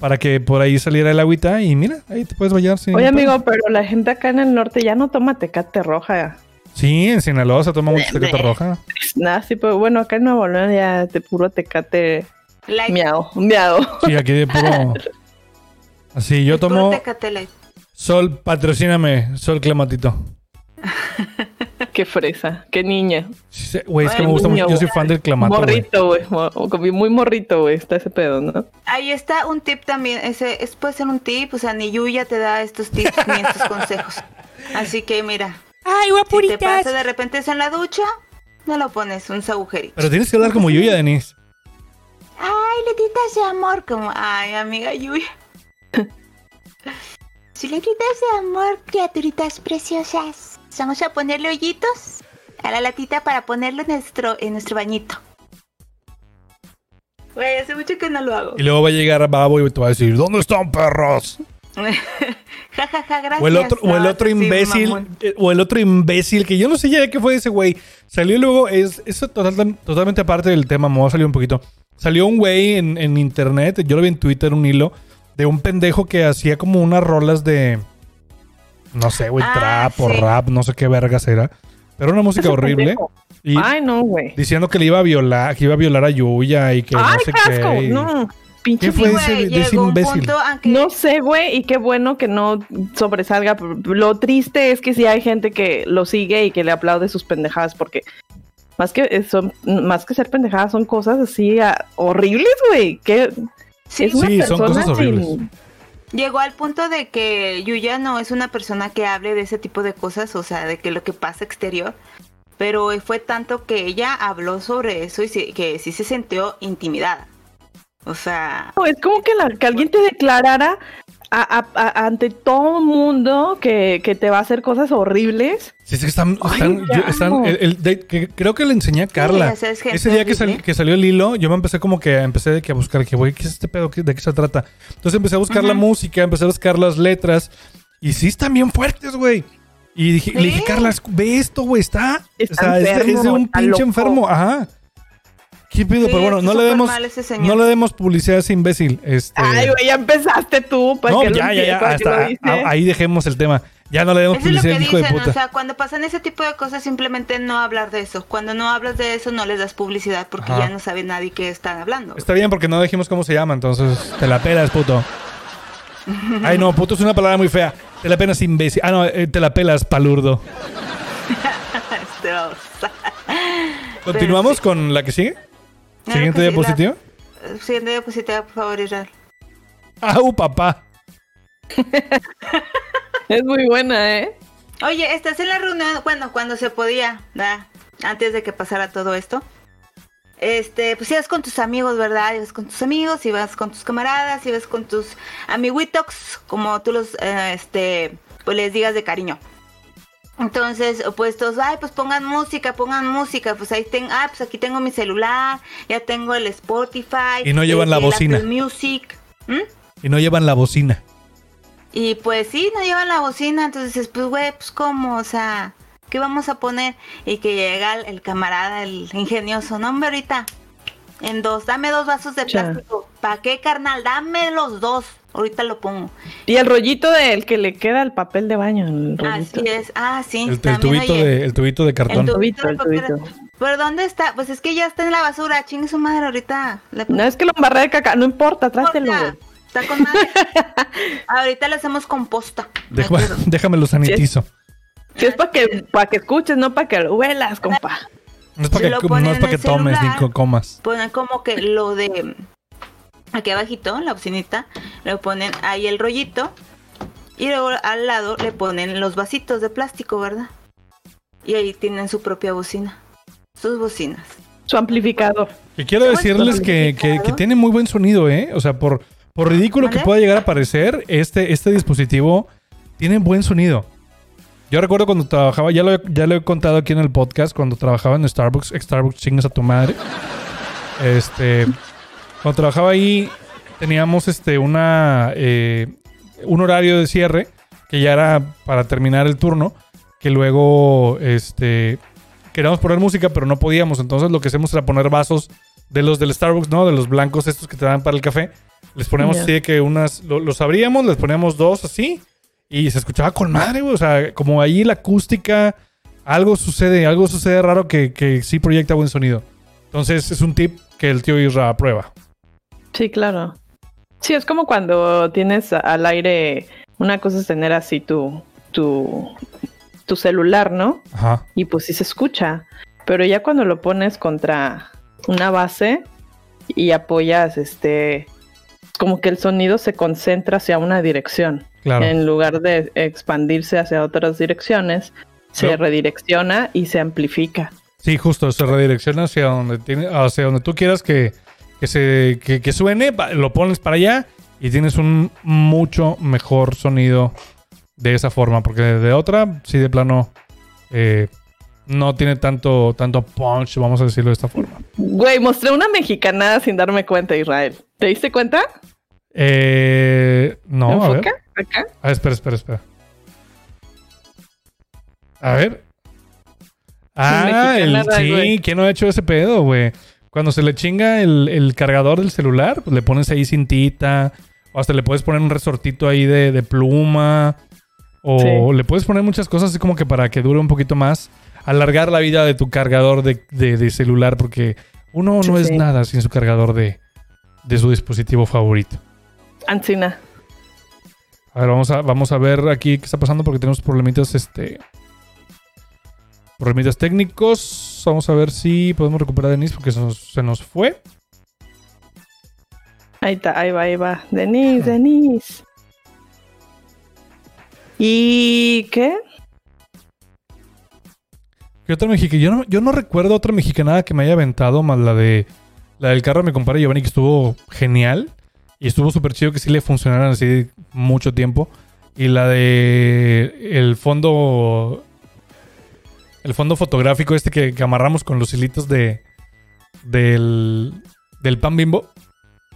Para que por ahí saliera el agüita. Y mira, ahí te puedes bañar sin. Oye, amigo, pero la gente acá en el norte ya no toma tecate roja. Sí, en Sinaloa se toma mucho tecate roja. Nada, sí, pero bueno, acá en Nuevo León ya de puro tecate Like, miau, miau. Sí, aquí de puro. Así, yo puro tomo Tecate Light. Sol, patrocíname, Sol Clamatito. Qué fresa, qué niña. Sí, Güey, es que Ay, me gusta mucho. Yo soy fan del clamato. morrito, güey. Muy morrito, güey. Está ese pedo, ¿no? Ahí está un tip también, ese es, puede ser un tip, o sea, ni Yuya te da estos tips ni estos consejos. Así que mira, Ay, si te pasa de repente eso en la ducha, no lo pones, un agujeritos. Pero tienes que hablar como Yuya, Denise. Ay, letitas de amor, como, ay, amiga Yuya. Sí, letitas de amor, criaturitas preciosas. Vamos a ponerle hoyitos a la latita para ponerlo en nuestro, en nuestro bañito. Güey, hace mucho que no lo hago. Y luego va a llegar Babo y te va a decir: ¿Dónde están perros? ja, ja, ja, gracias. O el otro, o el No, otro sí, imbécil, eh, o el otro imbécil, que yo no sé ya de qué fue ese güey. Salió luego, es, eso total- totalmente aparte del tema, me voy a salir un poquito. Salió un güey en, en internet, yo lo vi en Twitter, un hilo, de un pendejo que hacía como unas rolas de, no sé, güey, Ah, trap o rap, no sé qué vergas era. Pero una música horrible. Y Ay, no, güey. diciendo que le iba a violar, que iba a violar a Yuya y que Ay, no sé qué y- No, pinche. ¿Qué fue Sí, ese- de imbécil? que- No sé, güey, y qué bueno que no sobresalga. Lo triste es que sí hay gente que lo sigue y que le aplaude sus pendejadas, porque más que son, más que ser pendejadas, son cosas así ah, horribles, güey. Que Sí, es una Sí, son persona cosas horribles. sin- Llegó al punto de que Yuya no es una persona que hable de ese tipo de cosas, o sea, de que lo que pasa exterior. Pero fue tanto que ella habló sobre eso y sí- que sí se sintió intimidada. O sea, No, es como que, que alguien te declarara a- a- a- ante todo mundo que, que te va a hacer cosas horribles. Sí, es que están, Ay, están- te yo- están- amo. el- el de- que creo que le enseñé a Carla. es Ese día que, sal- horrible. que salió el hilo, yo me empecé como que empecé de que a buscar que, güey, ¿qué es este pedo? ¿Qué- ¿De qué se trata? Entonces empecé a buscar la música, empecé a buscar las letras y sí están bien fuertes, güey. Y dije, le dije, ¿Sí? Carla, ve esto, güey, está, Está o sea, es de- es, de, enfermo, un pinche loco. enfermo, ajá. ¿Qué pedo? Sí, Pero bueno, no le demos, no le demos publicidad a ese imbécil. Este, Ay, güey, ya empezaste tú. ¿para no, qué lo ya, ya, ya, hasta ahí dejemos el tema. Ya no le demos Eso es lo publicidad que de dicen, puta. o sea, cuando pasan ese tipo de cosas simplemente no hablar de eso. Cuando no hablas de eso no les das publicidad porque Ajá. ya no sabe nadie qué están hablando. Está bien porque no dijimos cómo se llama, entonces te la pelas, puto. Ay, no, puto es una palabra muy fea. Te la pelas imbécil. Ah, no, eh, te la pelas palurdo. Este. ¿Continuamos con la que sigue? Siguiente diapositiva. la- Siguiente diapositiva, por favor, Israel. ¡Au, papá! Es muy buena, ¿eh? Oye, estás en la reunión, bueno, cuando se podía, ¿verdad? Antes de que pasara todo esto. Este, pues ibas con tus amigos, ¿verdad? Ibas con tus amigos, ibas con tus camaradas, ibas con tus amiguitos, como tú los, eh, este, pues les digas de cariño. Entonces, pues todos, ay, pues pongan música, pongan música, pues ahí tengo, ah, pues aquí tengo mi celular, ya tengo el Spotify. Y no llevan la el bocina. Apple Music. ¿Mm? Y no llevan la bocina. Y pues sí, no llevan la bocina, entonces dices, pues güey, pues cómo, o sea, ¿qué vamos a poner? Y que llega el, el camarada, el ingenioso, no hombre, ahorita, en dos, dame dos vasos de plástico. ¿Para qué, carnal? Dame los dos, ahorita lo pongo. Y el rollito del que le queda el papel de baño. El. Así es, ah, sí, El, el tubito oye, de, el tubito de cartón. tu- Tubito, el tubito. ¿Pero dónde está? Pues es que ya está en la basura, chingue su madre ahorita. Le No es que lo embarré de caca, no importa, trátelo. Está, con madre. ahorita le hacemos composta. Deja- déjame lo sanitizo. Si es para que, para que escuches, no para que lo huelas, compa. No es para Lo que, no es para que el tomes ni celular. comas. ponen como que lo de aquí abajito, la bocinita, le ponen ahí el rollito y luego al lado le ponen los vasitos de plástico, ¿verdad? Y ahí tienen su propia bocina, sus bocinas. Su amplificador. Que quiero ¿Cómo decirles que, que- tiene muy buen sonido, ¿eh? O sea, por, por ridículo que pueda llegar a parecer, este, este dispositivo tiene buen sonido. Yo recuerdo cuando trabajaba, ya lo, he- ya lo he contado aquí en el podcast, cuando trabajaba en Starbucks, Starbucks chingas a tu madre. Este, cuando trabajaba ahí, teníamos este, una, eh, un horario de cierre que ya era para terminar el turno, que luego, este, queríamos poner música, pero no podíamos. Entonces lo que hacemos era poner vasos de los del Starbucks, ¿no? De los blancos estos que te dan para el café. Les poníamos así de que unas, lo- los abríamos, les poníamos dos así y se escuchaba con madre, güey. O sea, como ahí la acústica, algo sucede, algo sucede raro que, que sí proyecta buen sonido. Entonces es un tip que el tío Isra aprueba. Sí, claro. Sí, es como cuando tienes al aire, una cosa es tener así tu, tu, tu celular, ¿no? Ajá. Y pues sí se escucha. Pero ya cuando lo pones contra una base y apoyas, este, como que el sonido se concentra hacia una dirección. Claro. En lugar de expandirse hacia otras direcciones, se Pero- redirecciona y se amplifica. Sí, justo, se redirecciona hacia donde tiene, hacia donde tú quieras que, que se que, que suene, lo pones para allá y tienes un mucho mejor sonido de esa forma, porque de otra, sí de plano eh, no tiene tanto, tanto punch, vamos a decirlo de esta forma. Güey, mostré una mexicanada sin darme cuenta, Israel. ¿Te diste cuenta? Eh, no, a ver. ¿Acá? A ver, espera, espera, espera. A ver. Ah, el, sí. ¿quién no ha hecho ese pedo, güey? Cuando se le chinga el, el cargador del celular, pues le pones ahí cintita, o hasta le puedes poner un resortito ahí de, de pluma, o Sí. le puedes poner muchas cosas así como que para que dure un poquito más, alargar la vida de tu cargador de, de- de celular, porque uno no Sí, es sí. nada sin su cargador de, de su dispositivo favorito. Ancina. A ver, vamos a, vamos a ver aquí qué está pasando porque tenemos problemitas, este... Problemitas técnicos. Vamos a ver si podemos recuperar a Denise porque se nos, se nos fue. Ahí está, ahí va, ahí va. Denise, Denise. ¿Y qué? ¿Qué otra mexicana? Yo no, yo no recuerdo otra mexicanada que me haya aventado más la de... La del carro de mi compadre Giovanni que estuvo genial. Y estuvo súper chido que sí le funcionaran así mucho tiempo. Y la de el fondo. El fondo fotográfico este que, que amarramos con los hilitos de. Del. Del pan bimbo.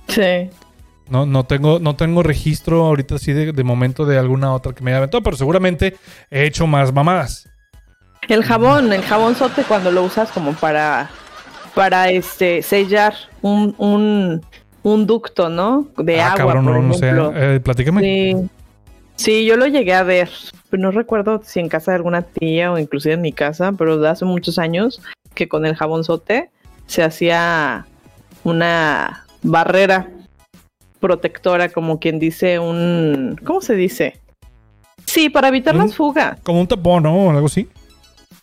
Sí. No, no tengo, no tengo registro ahorita así de, de momento de alguna otra que me haya aventado, pero seguramente he hecho más mamadas. El jabón, el jabón sote cuando lo usas como para, para este, sellar un, un, un ducto, ¿no? De ah, agua, cabrón, por no, no sé. ejemplo. Eh, platícame. Sí. Sí, yo lo llegué a ver. No recuerdo si en casa de alguna tía o inclusive en mi casa, pero de hace muchos años que con el jabón sote se hacía una barrera protectora, como quien dice un... ¿Cómo se dice? Sí, para evitar las fugas. Como un tapón, ¿no? O algo así.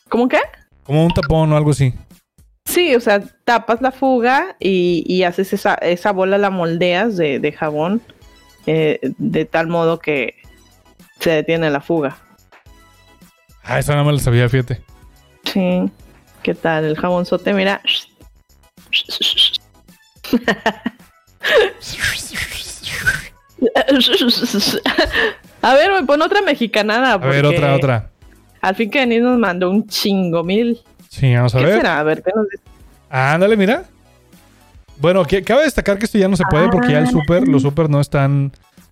¿Cómo qué? Como un tapón o algo así. Sí, o sea, tapas la fuga y, y haces esa, esa bola, la moldeas de, de jabón eh, de tal modo que se detiene la fuga. Ah, eso no me lo sabía, fíjate. Sí. ¿Qué tal? El jabonzote, mira. A ver, me pone otra mexicanada. A ver, otra, otra. Al fin que Denis nos mandó un chingo mil. Sí, vamos a ¿Qué ver. será? A ver, ¿qué nos dice? Ándale, mira. Bueno, que, cabe destacar que esto ya no se puede porque ya el Ah. super, los super no están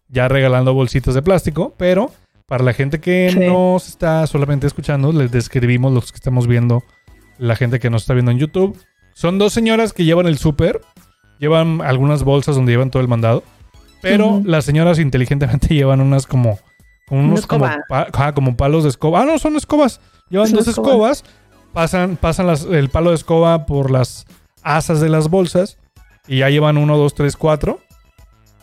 ya regalando bolsitas de plástico, pero para la gente que Sí. nos está solamente escuchando, les describimos los que estamos viendo, la gente que nos está viendo en YouTube. Son dos señoras que llevan el super, llevan algunas bolsas donde llevan todo el mandado, pero las señoras inteligentemente llevan unas como, unos como, pa- ajá, como palos de escoba. Ah, no, son escobas. Llevan Son dos escobas. escobas, pasan, pasan las- el palo de escoba por las asas de las bolsas y ya llevan uno, dos, tres, cuatro.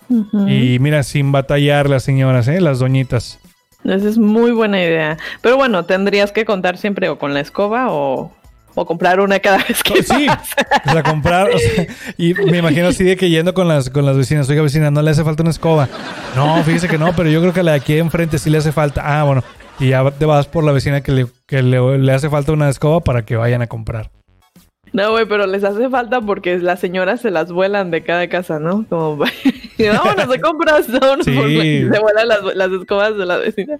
Y mira, sin batallar las señoras, ¿eh? Las doñitas. Esa es muy buena idea. Pero bueno, tendrías que contar siempre o con la escoba o, o comprar una cada vez que Sí, o sea, comprar. o sea, y me imagino así de que yendo con las, con las vecinas. Oiga, vecina, no le hace falta una escoba. No, fíjese que no, pero yo creo que la de aquí enfrente sí le hace falta. Ah, bueno. Y ya te vas por la vecina que le, que le, le hace falta una escoba para que vayan a comprar. No, güey, pero les hace falta porque las señoras se las vuelan de cada casa, ¿no? Como, vámonos de compras, vámonos Sí. se vuelan las, las escobas de la vecina.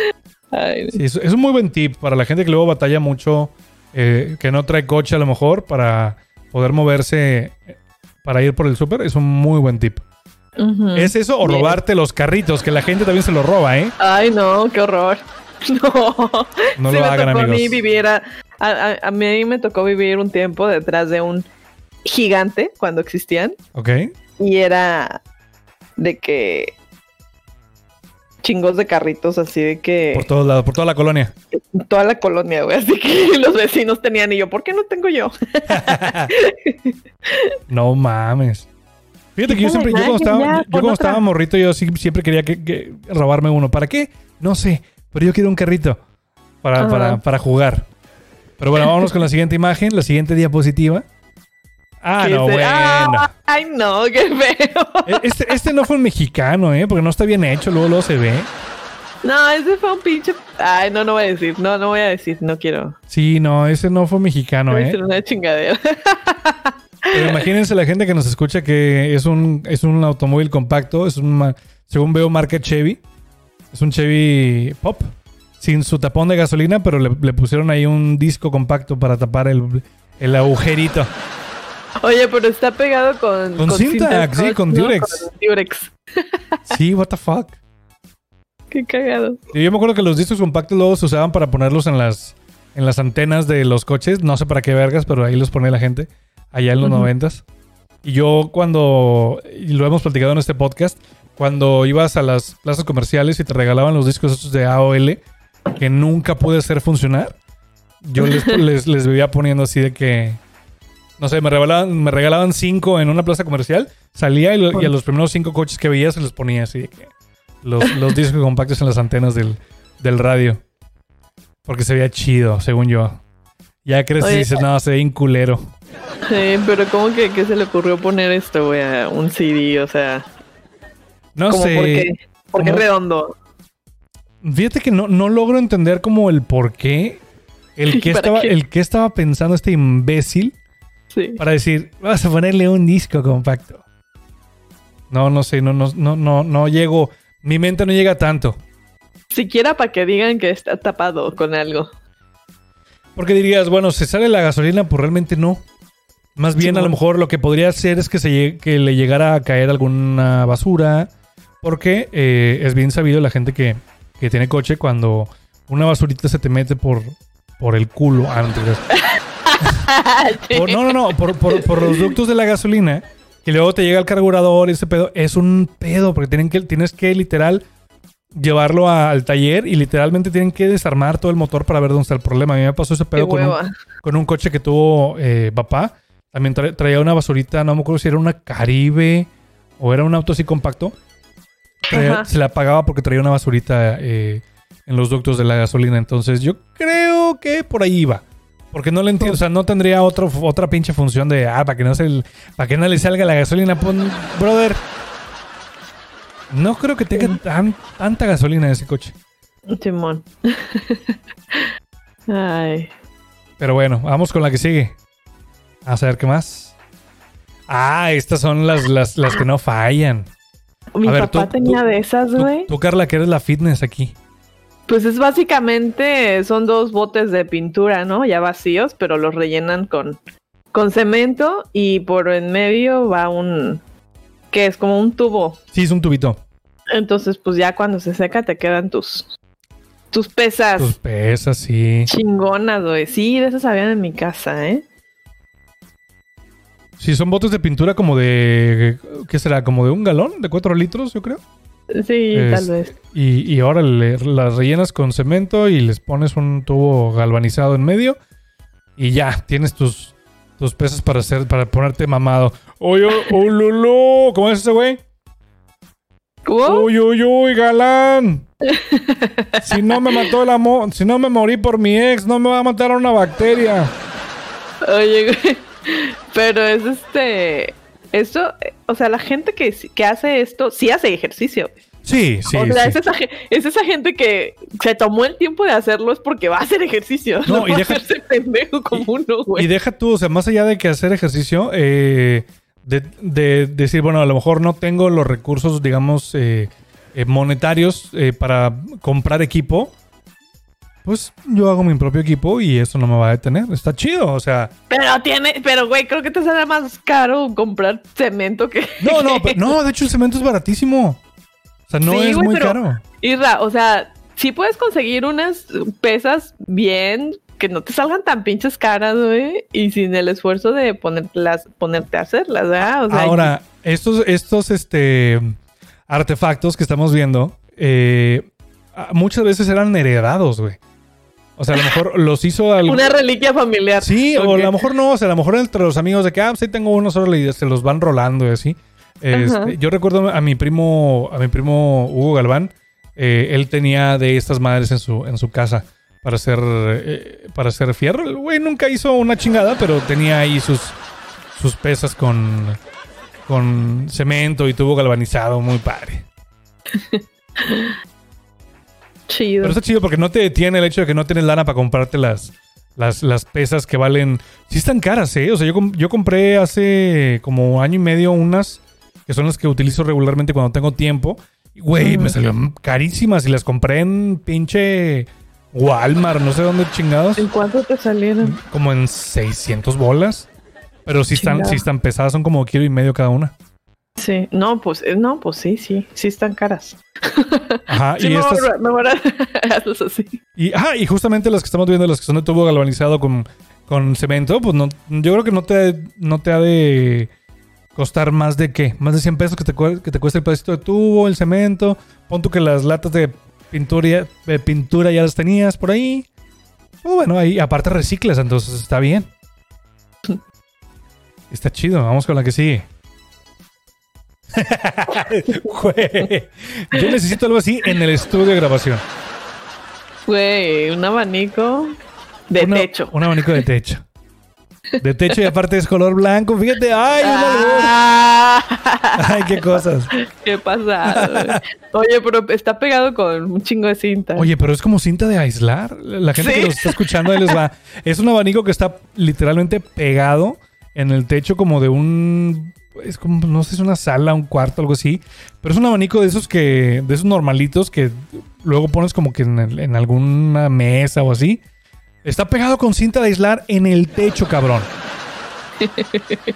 Ay, Sí, es, es un muy buen tip para la gente que luego batalla mucho, eh, que no trae coche a lo mejor, para poder moverse eh, para ir por el súper. Es un muy buen tip. ¿Es eso o Bien. robarte los carritos? Que la gente también se los roba, ¿eh? Ay, no, qué horror. No, No lo me hagan, tocó a mí amigos. A, a, a- mí me tocó vivir un tiempo detrás de un gigante cuando existían ¿Ok? y era de que chingos de carritos así de que Por todos lados, por toda la colonia. toda la colonia, güey, así que los vecinos tenían y yo, ¿por qué no tengo yo? No mames. Fíjate que yo siempre, yo cuando estaba, ya, yo cuando estaba morrito, yo siempre quería que, que robarme uno. ¿Para qué? No sé, pero yo quiero un carrito para, para, para jugar. Pero bueno, vámonos con la siguiente imagen, la siguiente diapositiva. Ah, no, bueno. Ah, ay, no, qué feo. E- Este, este no fue un mexicano, ¿eh? Porque no está bien hecho, luego, luego se ve. No, ese fue un pinche. Ay, no, no voy a decir, no, no voy a decir, no quiero. Sí, no, ese no fue mexicano, Voy a ¿eh? decir una chingadera. Pero imagínense la gente que nos escucha que es un, es un automóvil compacto, es un, según veo, marca Chevy. Es un Chevy Pop, sin su tapón de gasolina, pero le, le pusieron ahí un disco compacto para tapar el, el agujerito. Oye, pero está pegado con. Con cinta, sí, con ¿no? Durex. Con Durex. Sí, what the fuck. Qué cagado. Yo me acuerdo que los discos compactos luego se usaban para ponerlos en las, en las antenas de los coches. No sé para qué vergas, pero ahí los ponía la gente. Allá en los noventas. Y yo cuando, y lo hemos platicado en este podcast, cuando ibas a las plazas comerciales y te regalaban los discos estos de AOL, que nunca pude hacer funcionar, yo les, les, les vivía poniendo así de que, no sé, me regalaban, me regalaban cinco en una plaza comercial, salía y, lo- y a los primeros cinco coches que veía se los ponía así de que los, los discos compactos en las antenas del, del radio. Porque se veía chido, según yo. Ya crees y dices, no, se ve bien culero. Sí, pero ¿cómo que qué se le ocurrió poner esto, güey? a Un CD, o sea. No como sé. ¿Por qué? ¿Por qué redondo? Fíjate que no, no logro entender como el por qué. El que, ¿Para estaba, qué? el que estaba pensando este imbécil Sí. para decir, vas a ponerle un disco compacto. No, no sé, no, no, no, no, no llego Mi mente no llega tanto. Siquiera para que digan que está tapado con algo. Porque dirías, bueno, se sale la gasolina, pues realmente no. Más bien, a lo mejor lo que podría ser es que, se que le llegara a caer alguna basura. Porque eh, es bien sabido la gente que, que tiene coche cuando una basurita se te mete por, por el culo. Ah, no. Por- no, no, no, por, por- por los ductos de la gasolina. Y luego te llega el carburador y ese pedo. Es un pedo porque tienen que, tienes que literal llevarlo a- al taller y literalmente tienen que desarmar todo el motor para ver dónde está el problema. A mí me pasó ese pedo con un, con un coche que tuvo eh, papá. También tra- traía una basurita, no me acuerdo si era una Caribe o era un auto así compacto. Traía- se la pagaba porque traía una basurita eh, en los ductos de la gasolina. Entonces yo creo que por ahí iba. Porque no le entiendo, o sea, no tendría otro, otra pinche función de, ah, para que no se, para que no le salga la gasolina, pon, brother. No creo que tenga tan, tanta gasolina ese coche. Timón. Ay. Pero bueno, vamos con la que sigue. A ver qué más. Ah, estas son las, las, las que no fallan. Mi A ver, papá tú- tenía tú- de esas, Tú, güey. tú, Carla, que eres la fitness aquí. Pues es básicamente, son dos botes de pintura, ¿no? Ya vacíos, pero los rellenan con, con cemento y por en medio va un, que es como un tubo. Sí, es un tubito. Entonces, pues ya cuando se seca te quedan tus, tus pesas Tus pesas, sí. chingonas, güey. Sí, de esas habían en mi casa, ¿eh? Sí, son botes de pintura como de. ¿Qué será? Como de un galón, de cuatro litros, yo creo. Sí, Es- tal vez. Y, y ahora le- las rellenas con cemento y les pones un tubo galvanizado en medio. Y ya, tienes tus, tus pesas para hacer, para ponerte mamado. Oye, oh, Lulú, ¿cómo es ese güey? ¿Cómo? Uy, uy, uy, galán. Si no me mató el amor, si no me morí por mi ex, no me va a matar una bacteria. Oye, güey. Pero es este. Eso, eh, o sea, la gente que, que hace esto sí hace ejercicio. Sí, sí, o sea, sí. Es, esa, es esa gente que se tomó el tiempo de hacerlo es porque va a hacer ejercicio. No, No, y va deja- a hacerse pendejo como uno, Y güey. deja tú, o sea, más allá de que hacer ejercicio, eh, de, de decir, bueno, a lo mejor no tengo los recursos, digamos, eh, eh, monetarios eh, para comprar equipo. Pues yo hago mi propio equipo y eso no me va a detener. Está chido, o sea. Pero tiene, pero güey, creo que te sale más caro comprar cemento que. No, no, pero- no, de hecho el cemento es baratísimo. O sea, no Sí, es muy pero- caro. Irra, o sea, sí puedes conseguir unas pesas bien que no te salgan tan pinches caras, güey, y sin el esfuerzo de ponértelas, ponerte a hacerlas, ¿verdad? O sea, Ahora, estos, estos este, artefactos que estamos viendo, eh, muchas veces eran heredados, güey. O sea, a lo mejor los hizo algún... una reliquia familiar. Sí, o a lo mejor no, o sea, a lo mejor entre los amigos de que, ah, sí tengo uno solo y se los van rolando y así. Este, yo recuerdo a mi primo, a mi primo Hugo Galván, eh, él tenía de estas madres en su, en su casa para hacer, eh, para hacer fierro. El güey nunca hizo una chingada, pero tenía ahí sus, sus pesas con, con cemento y tubo galvanizado, muy padre. Chido. Pero está chido porque no te detiene el hecho de que no tienes lana para comprarte las, las, las pesas que valen. Sí están caras, ¿eh? O sea, yo, yo compré hace como año y medio unas que son las que utilizo regularmente cuando tengo tiempo. Güey, Ujú. me salieron carísimas y las compré en pinche Walmart, no sé dónde chingados. ¿En cuánto te salieron? Como en 600 bolas. Pero sí están, sí están pesadas, son como kilo y medio cada una. Sí, no, pues, eh, no, pues sí, sí, sí están caras. Ajá, Sí, y estas. mejor, hazlos así. Y, ajá, y justamente las que estamos viendo, las que son de tubo galvanizado con, con cemento, pues no, yo creo que no te, no te ha de costar más de qué, más de 100 pesos que te, que te cuesta el pedacito de tubo, el cemento. Pon tú que las latas de pintura, de pintura ya las tenías por ahí. Pues bueno, ahí aparte reciclas, entonces está bien. Está chido, vamos con la que sigue. Yo necesito algo así en el estudio de grabación. Güey, un abanico de Una- techo. Un abanico de techo. De techo y aparte es color blanco. Fíjate, ay. Ah, ay, qué cosas. ¿Qué pasa? Oye, pero está pegado con un chingo de cinta. Oye, pero es como cinta de aislar. La gente Sí. que nos está escuchando ahí les va. Es un abanico que está literalmente pegado en el techo como de un es como, no sé, es una sala, un cuarto, algo así. Pero es un abanico de esos que, de esos normalitos que luego pones como que en, el- en alguna mesa o así. Está pegado con cinta de aislar en el techo, cabrón.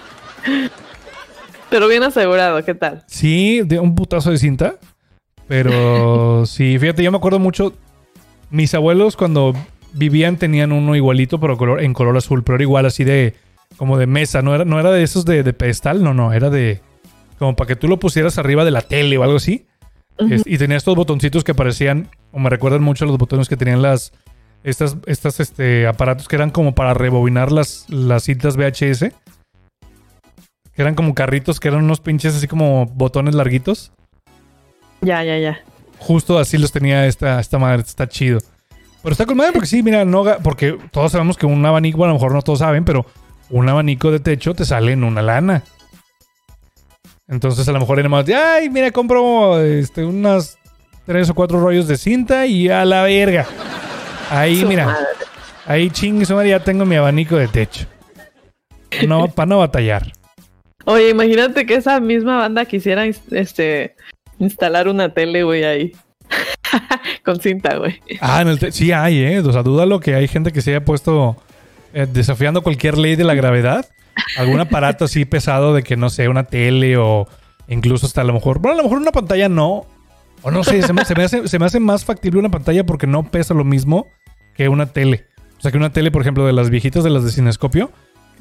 Pero bien asegurado, ¿qué tal? Sí, de un putazo de cinta. Pero sí, fíjate, yo me acuerdo mucho. Mis abuelos cuando vivían tenían uno igualito, pero color, en color azul, pero era igual así de como de mesa. No era, no era de esos de, de pedestal, no, no, era de como para que tú lo pusieras arriba de la tele o algo así. Es- y tenía estos botoncitos que parecían, o me recuerdan mucho a los botones que tenían las estas, estas este, aparatos que eran como para rebobinar las, las cintas VHS. Que eran como carritos, que eran unos pinches así como botones larguitos. Ya, ya, ya. Justo así los tenía esta, esta madre, está chido. Pero está con madre porque sí, mira, no, porque todos sabemos que un abanico, bueno, a lo mejor no todos saben, pero un abanico de techo te sale en una lana. Entonces a lo mejor era más de, ay, mira, compro este, unas tres o cuatro rollos de cinta y a la verga. Ahí, mira, ahí ching, ya tengo mi abanico de techo. No, para no batallar. Oye, imagínate que esa misma banda quisiera este instalar una tele, güey, ahí. Con cinta, güey. Ah, en el sí hay, ¿eh? O sea, dúdalo que hay gente que se haya puesto eh, desafiando cualquier ley de la gravedad. Algún aparato así pesado de que, no sé, una tele o incluso hasta a lo mejor... Bueno, a lo mejor una pantalla no. O no sé, se me, hace, más factible una pantalla porque no pesa lo mismo que una tele. O sea, que una tele, por ejemplo, de las viejitas, de las de cinescopio,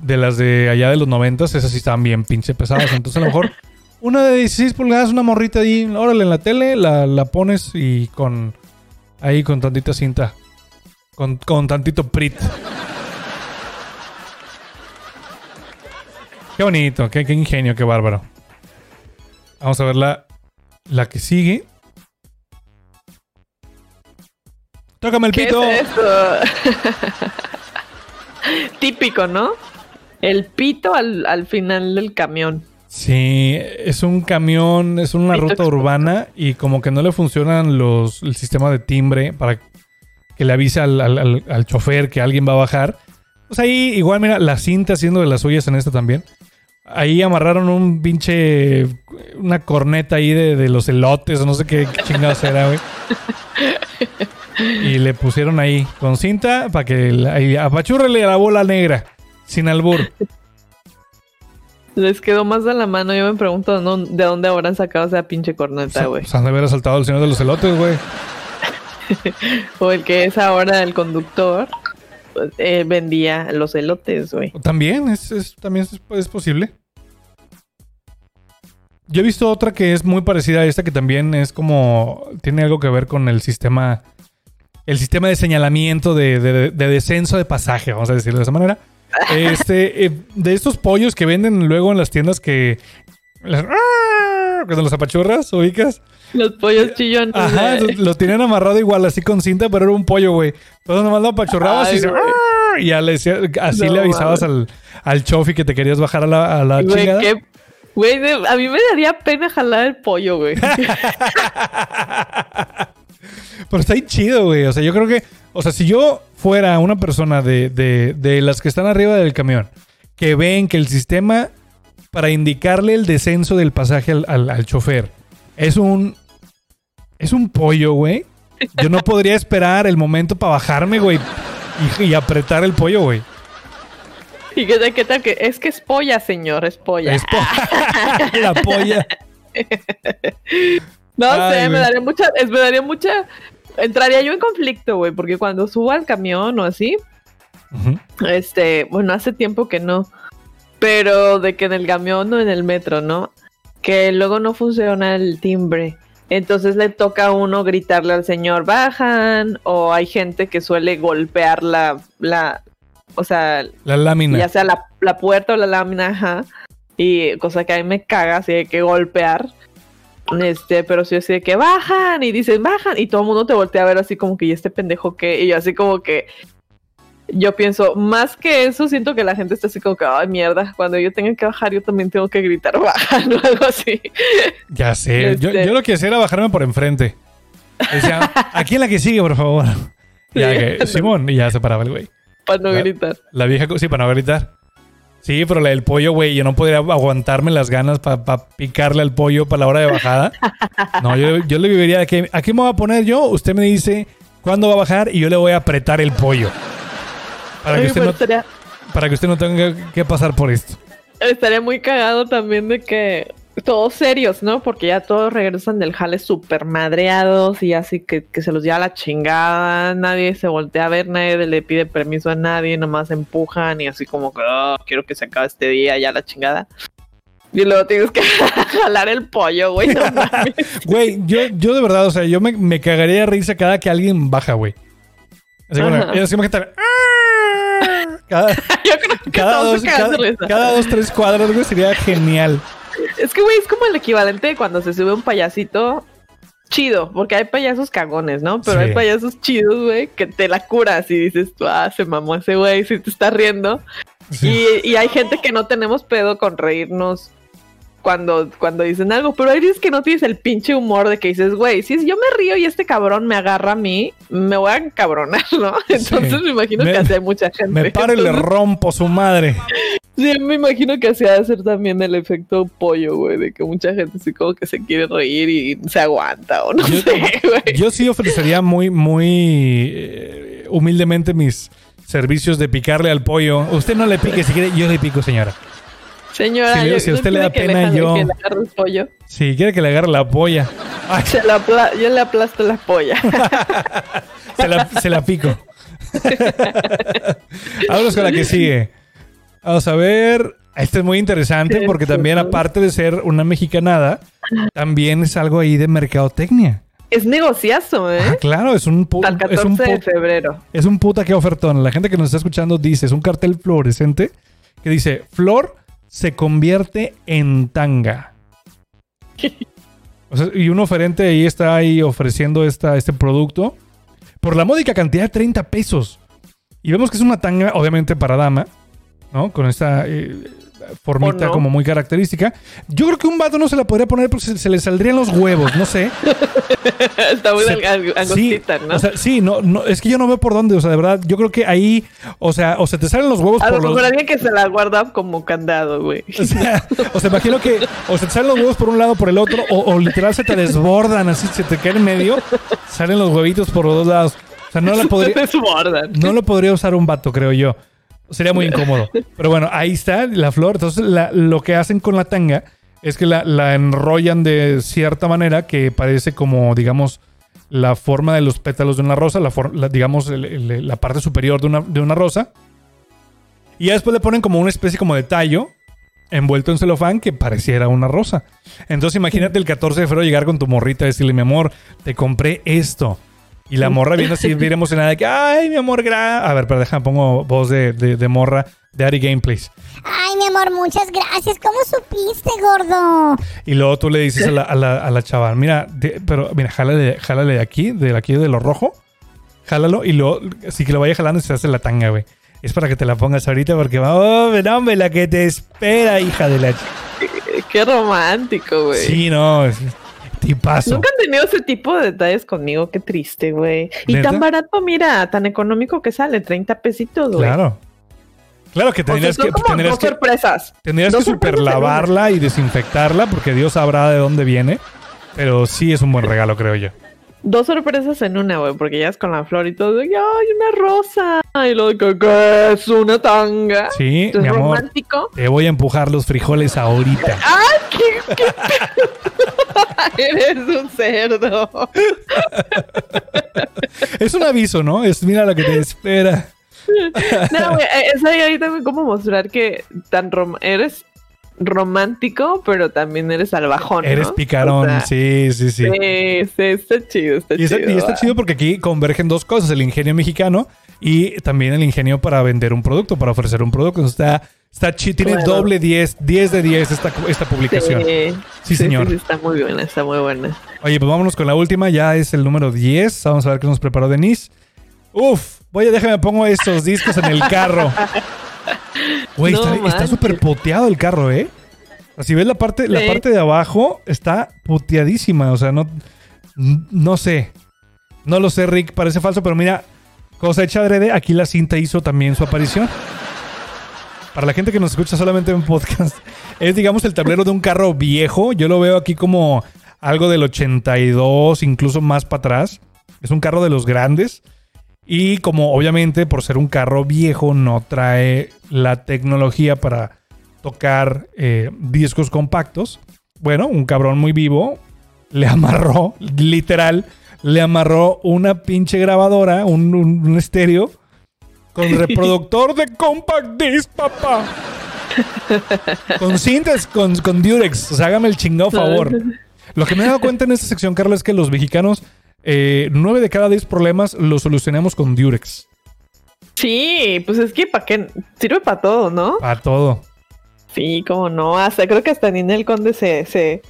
de las de allá de los noventas, esas sí estaban bien pinche pesadas. Entonces, a lo mejor una de 16 pulgadas, una morrita ahí, órale, en la tele, la, la pones y con... Ahí con tantita cinta. Con, con tantito prit. Qué bonito, qué, qué ingenio, qué bárbaro. Vamos a ver la, la que sigue. Tócame el ¿Qué pito. es eso? Típico, ¿no? El pito al, al final del camión. Sí, es un camión, es una Pito ruta urbana y como que no le funcionan los, el sistema de timbre para que le avise al, al- al- al chofer que alguien va a bajar. Pues ahí, igual, mira, la cinta haciendo de las suyas en esta también. Ahí amarraron un pinche. Una corneta ahí de, de los elotes o no sé qué, qué chingados era, güey. Y le pusieron ahí con cinta para que ahí, apachúrrele a la bola negra. Sin albur. Les quedó más de la mano. Yo me pregunto ¿no? de dónde habrán sacado esa pinche corneta, güey. Se han de haber asaltado al señor de los elotes, güey. O el que es ahora el conductor eh, vendía los elotes, güey. También, es, es- también es, es posible. Yo he visto otra que es muy parecida a esta, que también es como. Tiene algo que ver con el sistema. El sistema de señalamiento de, de- de descenso de pasaje, vamos a decirlo de esa manera. Este, eh, de estos pollos que venden luego en las tiendas que. las- Cuando los apachurras, ubicas. Los pollos chillones. Ajá, güey. lo tenían amarrado igual, así con cinta, pero era un pollo, güey. Entonces nomás lo apachurrabas Ay, y, se- y ya le decía- así No le avisabas al, al chofi que te querías bajar a la, a la Güey, chingada. qué- güey, de- a mí me daría pena jalar el pollo, güey. Pero está ahí chido, güey. O sea, yo creo que, o sea, si yo fuera una persona de, de, de las que están arriba del camión, que ven que el sistema para indicarle el descenso del pasaje al, al- al chofer es un, es un pollo, güey. Yo no podría esperar el momento para bajarme, güey, y, y apretar el pollo, güey. ¿Y qué tal, qué tal que es que es polla, señor? Es polla. Es po- la polla. No Ay, sé, me daría mucha, me daría mucha, entraría yo en conflicto, güey, porque cuando subo al camión o así, este, bueno, hace tiempo que no, pero de que en el camión o en el metro, ¿no? Que luego no funciona el timbre. Entonces le toca a uno gritarle al señor, bajan, o hay gente que suele golpear la, la, o sea, La lámina. ya sea la, la puerta o la lámina, ajá. Y cosa que a mí me caga, así de que golpear. Este, pero sí así de que bajan y dicen bajan y todo el mundo te voltea a ver así como que y este pendejo que y yo así como que yo pienso más que eso siento que la gente está así como que ay mierda cuando yo tenga que bajar yo también tengo que gritar bajan o algo así Ya sé. Yo, Este- yo lo que hacía era bajarme por enfrente. Decía, aquí en la que sigue, por favor. Ya Sí. que, Simón, y ya se paraba el güey. para no La- gritar La vieja, sí, para no gritar. Sí, pero la del pollo, güey, yo no podría aguantarme las ganas para picarle al pollo para la hora de bajada. No, yo, yo le viviría aquí. Aquí me voy a poner yo, usted me dice cuándo va a bajar y yo le voy a apretar el pollo. Para que, usted no, estaría, para que usted no tenga que pasar por esto. estaría muy cagado también de que todos serios, ¿no? Porque ya todos regresan del jale súper madreados y así que, que se los lleva la chingada, nadie se voltea a ver, nadie le pide permiso a nadie, nomás empujan y así como que, "Oh, quiero que se acabe este día, ya la chingada. Y luego tienes que jalar el pollo, güey. No. Güey, yo, yo de verdad, o sea, yo me, me cagaría de risa cada que alguien baja, güey. Así bueno, Ajá. y así imagínate, Cada, Yo creo que cada dos, cada, cada tres cuadros, güey, sería genial. Es que, güey, es como el equivalente de cuando se sube un payasito chido, porque hay payasos cagones, ¿no? Pero Sí. hay payasos chidos, güey, que te la curas y dices, ah, se mamó ese güey, si te está riendo. Sí. Y, y hay gente que no tenemos pedo con reírnos cuando, cuando dicen algo, pero hay días que no tienes el pinche humor de que dices, güey, si yo me río y este cabrón me agarra a mí, me voy a encabronar, ¿no? Entonces me imagino Me- que así hay mucha gente. Me paro y le rompo su madre. Sí, me imagino que así ha de ser también el efecto pollo, güey, de que mucha gente así como que se quiere reír y se aguanta o no Yo- sé, güey. Yo sí ofrecería muy, muy eh, humildemente mis servicios de picarle al pollo. Usted no le pique, si quiere, yo le pico, señora. Señora, Si le- yo- si a usted le da pena, yo- que le agarre el pollo. Si quiere que le agarre la polla, Se la yo le aplasto la polla. se la, se la pico. Vámonos con la que sigue. Vamos a ver. Este es muy interesante porque también, aparte de ser una mexicanada, también es algo ahí de mercadotecnia. es negociazo, Ah, ¿eh? claro, es un, pu- Hasta el es 14 un de febrero. Es un puta que ofertón. La gente que nos está escuchando dice, es un cartel fluorescente que dice, Flor se convierte en tanga. O sea, y un oferente ahí está ahí ofreciendo esta, este producto por la módica cantidad de 30 pesos. Y vemos que es una tanga, obviamente para dama, ¿no? Con esta eh, formita como muy característica. Yo creo que un vato no se la podría poner porque se, se le saldrían los huevos, no sé. Está muy Se- angostita, ¿no? O sea, sí, no, no, es que yo no veo por dónde, o sea, de verdad, yo creo que ahí, o sea, o se te salen los huevos a por lo mejor alguien que se la guarda como candado, güey. O sea, o sea, imagino que o se te salen los huevos por un lado, por el otro, o, o literal se te desbordan, así se te caen en medio, salen los huevitos por los dos lados. O sea, no la podría, no lo podría usar un vato, creo yo. Sería muy incómodo. Pero bueno, ahí está la flor. Entonces, lo que hacen con la tanga es que la, la enrollan de cierta manera que parece como, digamos, la forma de los pétalos de una rosa, la, la- digamos, la parte superior de una, de una rosa. Y ya después le ponen como una especie como de tallo envuelto en celofán que pareciera una rosa. Entonces imagínate el 14 de febrero llegar con tu morrita y decirle, mi amor, te compré esto. Y la morra viene así bien emocionada de que, ay, mi amor, gra A ver, pero déjame, pongo voz de, de, de morra de Ari Gameplays. Ay, mi amor, muchas gracias. ¿Cómo supiste, gordo? Y luego tú le dices a la, a la, a la chava, mira, de- pero mira, jálale, jálale de aquí, de aquí de lo rojo. Jálalo y luego, así que lo vaya jalando y se hace la tanga, güey. Es para que te la pongas ahorita porque va, oh, no, hombre, la que te espera, hija de la... ch-". Qué romántico, güey. Sí, no, es- tipazo. Nunca han tenido ese tipo de detalles conmigo, qué triste, güey. Y ¿Neta? tan barato, mira, tan económico que sale, 30 pesitos, güey. Claro. Claro que O sea, tendrías que, tendrías que, sorpresas. tendrías dos que super lavarla y desinfectarla porque Dios sabrá de dónde viene. Pero sí es un buen regalo, creo yo. Dos sorpresas en una, güey, porque ya es con la flor y todo. Y, ¡Ay, una rosa! Y ¿qué, qué es una tanga? Sí, Entonces, mi amor. romántico. Te voy a empujar los frijoles ahorita. ¡Ay, qué, qué Eres un cerdo. Es un aviso, ¿no? Es mira lo que te espera. No, güey, eh, es ahí, ahí también como mostrar que tan rom eres romántico, pero también eres salvajón. ¿no? Eres picarón, O sea, sí, sí, sí. Sí, sí, está chido, está Y está, chido. y está chido porque aquí convergen dos cosas, el ingenio mexicano y también el ingenio para vender un producto, para ofrecer un producto. Está, está chido, tiene doble 10, 10 de 10 esta, esta publicación. Sí, Sí, señor. sí, está muy buena, está muy buena. Oye, pues vámonos con la última, ya es el número 10. Vamos a ver qué nos preparó Denise. Uf, voy déjame pongo estos discos en el carro. Güey, No está- súper puteado el carro, ¿eh? Si ves la parte, la parte de abajo, está puteadísima. O sea, no, no sé. No lo sé, Rick, parece falso, pero mira, cosa hecha adrede, aquí la cinta hizo también su aparición. para la gente que nos escucha solamente en podcast, es digamos el tablero de un carro viejo. Yo lo veo aquí como algo del 82, incluso más para atrás. Es un carro de los grandes. Y como obviamente por ser un carro viejo no trae la tecnología para tocar eh, discos compactos, bueno, un cabrón muy vivo le amarró, literal, le amarró una pinche grabadora, un, un- un estéreo, con reproductor de compact disc, papá. Con cintas, con, con Durex. O sea, hágame el chingado favor. Lo que me he dado cuenta en esta sección, Carla, es que los mexicanos, eh, nueve de cada diez problemas los solucionamos con Durex. Sí, pues es que para qué sirve para todo, ¿no? Para todo. Sí, cómo no. Hasta creo que hasta Ninel Conde se, se,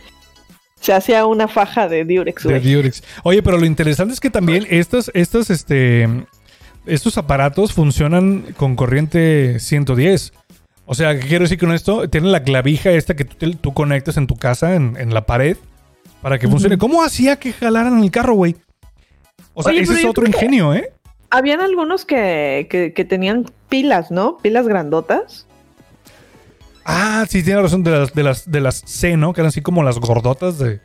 se hacía una faja de Durex, De. Durex. Oye, pero lo interesante es que también estas, estas, este, estos aparatos funcionan con corriente 110. O sea, ¿qué quiero decir con esto? Tiene la clavija esta que tú, tú conectas en tu casa, en, en la pared, para que funcione. ¿Cómo hacía que jalaran el carro, güey? O sea, Oye, ese es otro ingenio, ¿eh? Habían algunos que, que, que tenían pilas, ¿no? Pilas grandotas. Ah, sí, tiene razón, de las, de las, de las C, ¿no? Que eran así como las gordotas de...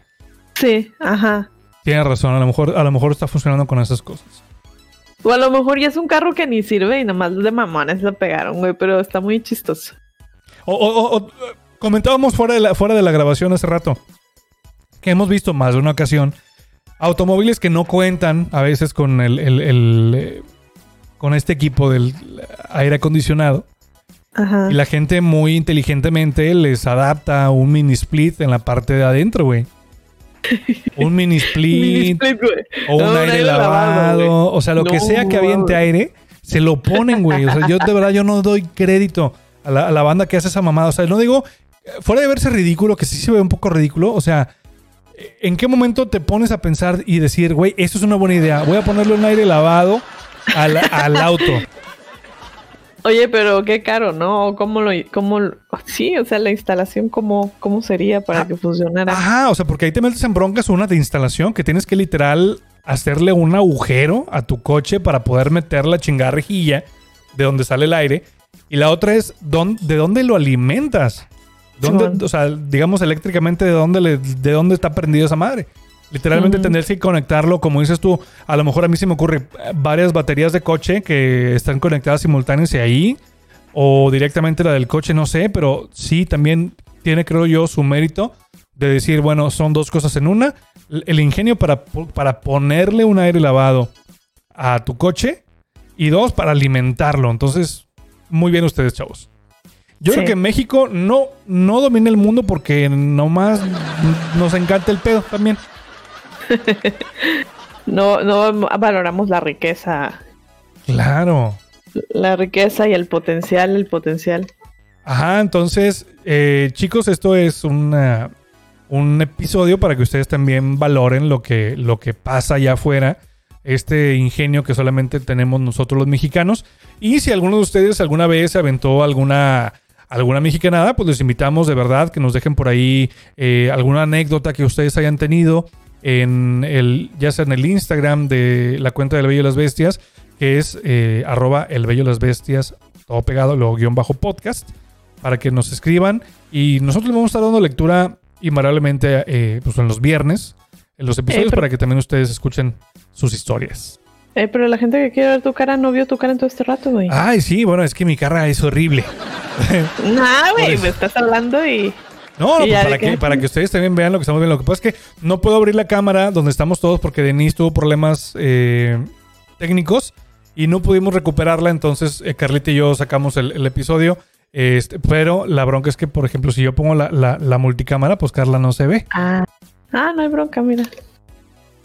Sí, ajá. Tiene razón, a lo mejor, a lo mejor está funcionando con esas cosas. O a lo mejor ya es un carro que ni sirve y nomás de mamones lo pegaron, güey, pero está muy chistoso. O- o- o, comentábamos fuera de, la, fuera de la grabación hace rato que hemos visto más de una ocasión automóviles que no cuentan a veces con el, el- el, eh, con este equipo del aire acondicionado Ajá. y la gente muy inteligentemente les adapta un mini split en la parte de adentro, güey. Un mini Mini split split, güey. o un No, aire lavado, lavado, o sea, lo que sea que aviente aire, se lo ponen, güey. O sea, yo de verdad yo no doy crédito a la, a la banda que hace esa mamada. O sea, no digo, eh, fuera de verse ridículo, que sí se ve un poco ridículo, o sea, ¿en qué momento te pones a pensar y decir, güey, esto es una buena idea? Voy a ponerle un aire lavado al, al auto. Oye, pero qué caro, ¿no? ¿Cómo lo, cómo, lo- sí, o sea, la instalación, ¿cómo, cómo sería para Ah, que funcionara? Ajá, o sea, porque ahí te metes en broncas una de instalación que tienes que literal hacerle un agujero a tu coche para poder meter la chingada rejilla de donde sale el aire. Y la otra es de dónde lo alimentas. ¿Dónde, o sea, digamos eléctricamente de dónde, le- de dónde está prendido esa madre. Literalmente tendrías que conectarlo, como dices tú, a lo mejor a mí se me ocurre eh, varias baterías de coche que están conectadas simultáneas y ahí, o directamente la del coche, no sé, pero sí también tiene, creo yo, su mérito de decir, bueno, son dos cosas en una. El ingenio para, para ponerle un aire lavado a tu coche y dos, para alimentarlo. Entonces, muy bien ustedes, chavos. Yo Sí. creo que México no, no domina el mundo porque nomás nos encanta el pedo también. No, no valoramos la riqueza, Claro. la riqueza y el potencial, el potencial. Ajá, entonces, eh, chicos, esto es una- un episodio para que ustedes también valoren lo que, lo que pasa allá afuera, este ingenio que solamente tenemos nosotros los mexicanos. Y si alguno de ustedes alguna vez se aventó alguna, alguna mexicanada, pues les invitamos de verdad que nos dejen por ahí eh, alguna anécdota que ustedes hayan tenido en el, ya sea en el Instagram de la cuenta del Bello y las Bestias, que es eh, arroba el Bello y las Bestias, todo pegado, luego guion bajo podcast, para que nos escriban. Y nosotros les vamos a estar dando lectura invariablemente eh, pues en los viernes, en los episodios, pero- para que también ustedes escuchen sus historias. Eh, pero la gente que quiere ver tu cara no vio tu cara en todo este rato, güey. Ay, sí, bueno, es que mi cara es horrible. Nah, güey, me estás hablando y... No, no, ¿Y pues para que, para que ustedes también vean lo que estamos viendo. Lo que pasa es que no puedo abrir la cámara donde estamos todos porque Denise tuvo problemas eh, técnicos y no pudimos recuperarla. Entonces, eh, Carlita y yo sacamos el, el episodio. Este, pero la bronca es que, por ejemplo, si yo pongo la, la- la multicámara, pues Carla no se ve. Ah, ah, no hay bronca, mira.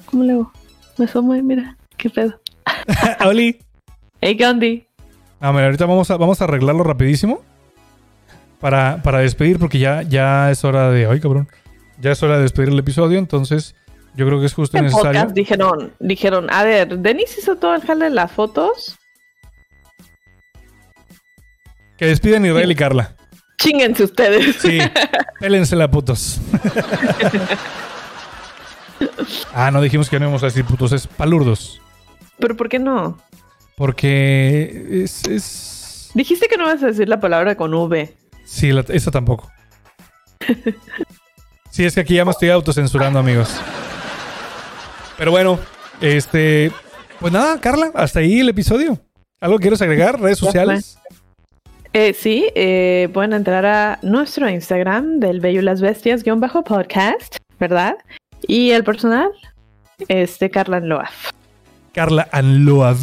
¿Cómo le hago? Me asomo y mira, qué pedo. Oli. Hey, ¿qué onda? A ver, ahorita vamos a, vamos a arreglarlo rapidísimo para, para despedir porque ya, ya es hora de... Ay, cabrón. Ya es hora de despedir el episodio. Entonces, yo creo que es justo En necesario. podcast dijeron, dijeron, a ver, Denis hizo todo el jale de las fotos. Que despiden Israel y Carla. Chinguense ustedes. Sí, pélensela, putos. ah, no dijimos que no íbamos a decir putos, es palurdos. Pero ¿por qué no? Porque es. es- Dijiste que no vas a decir la palabra con V. Sí, la- esa tampoco. Sí, es que aquí ya me estoy autocensurando, amigos. Pero bueno, este. Pues nada, Carla, hasta ahí el episodio. ¿Algo quieres agregar? ¿Redes sociales? Eh, sí, eh, pueden entrar a nuestro Instagram del Bello y las Bestias guion bajo podcast, ¿verdad? Y el personal, este Carla Loaf. Carla Anload.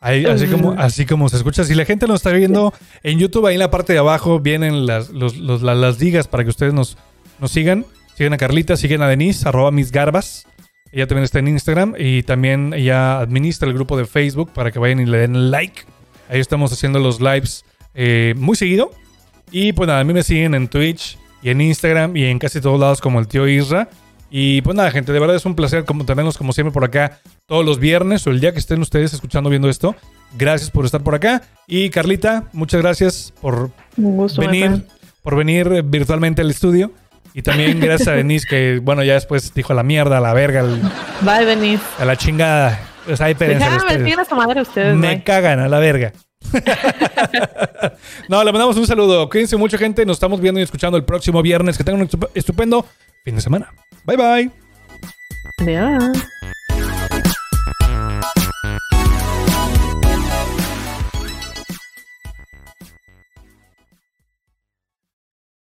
Ahí, así, como, así como se escucha. Si la gente nos está viendo en YouTube, ahí en la parte de abajo vienen las, los- los- la- las ligas para que ustedes nos, nos sigan. Sigan a Carlita, siguen a Denise, arroba mis garbas. Ella también está en Instagram y también ella administra el grupo de Facebook para que vayan y le den like. Ahí estamos haciendo los lives eh, muy seguido. Y pues nada, a mí me siguen en Twitch y en Instagram y en casi todos lados como el tío Isra. Y pues nada, gente, de verdad es un placer como tenerlos como siempre por acá todos los viernes o el día que estén ustedes escuchando viendo esto. Gracias por estar por acá. Y Carlita, muchas gracias por gusto. venir, Marta. por venir eh, virtualmente al estudio. Y también gracias a Denise que, bueno, ya después dijo a la mierda, a la verga, al- Bye, Denise. a la chingada. Pues ahí Déjame ustedes. a su madre ustedes. Me bye. cagan a la verga. no, le mandamos un saludo. Cuídense mucho, gente. Nos estamos viendo y escuchando el próximo viernes. Que tengan un estup- estupendo fin de semana. Bye bye. Adiós.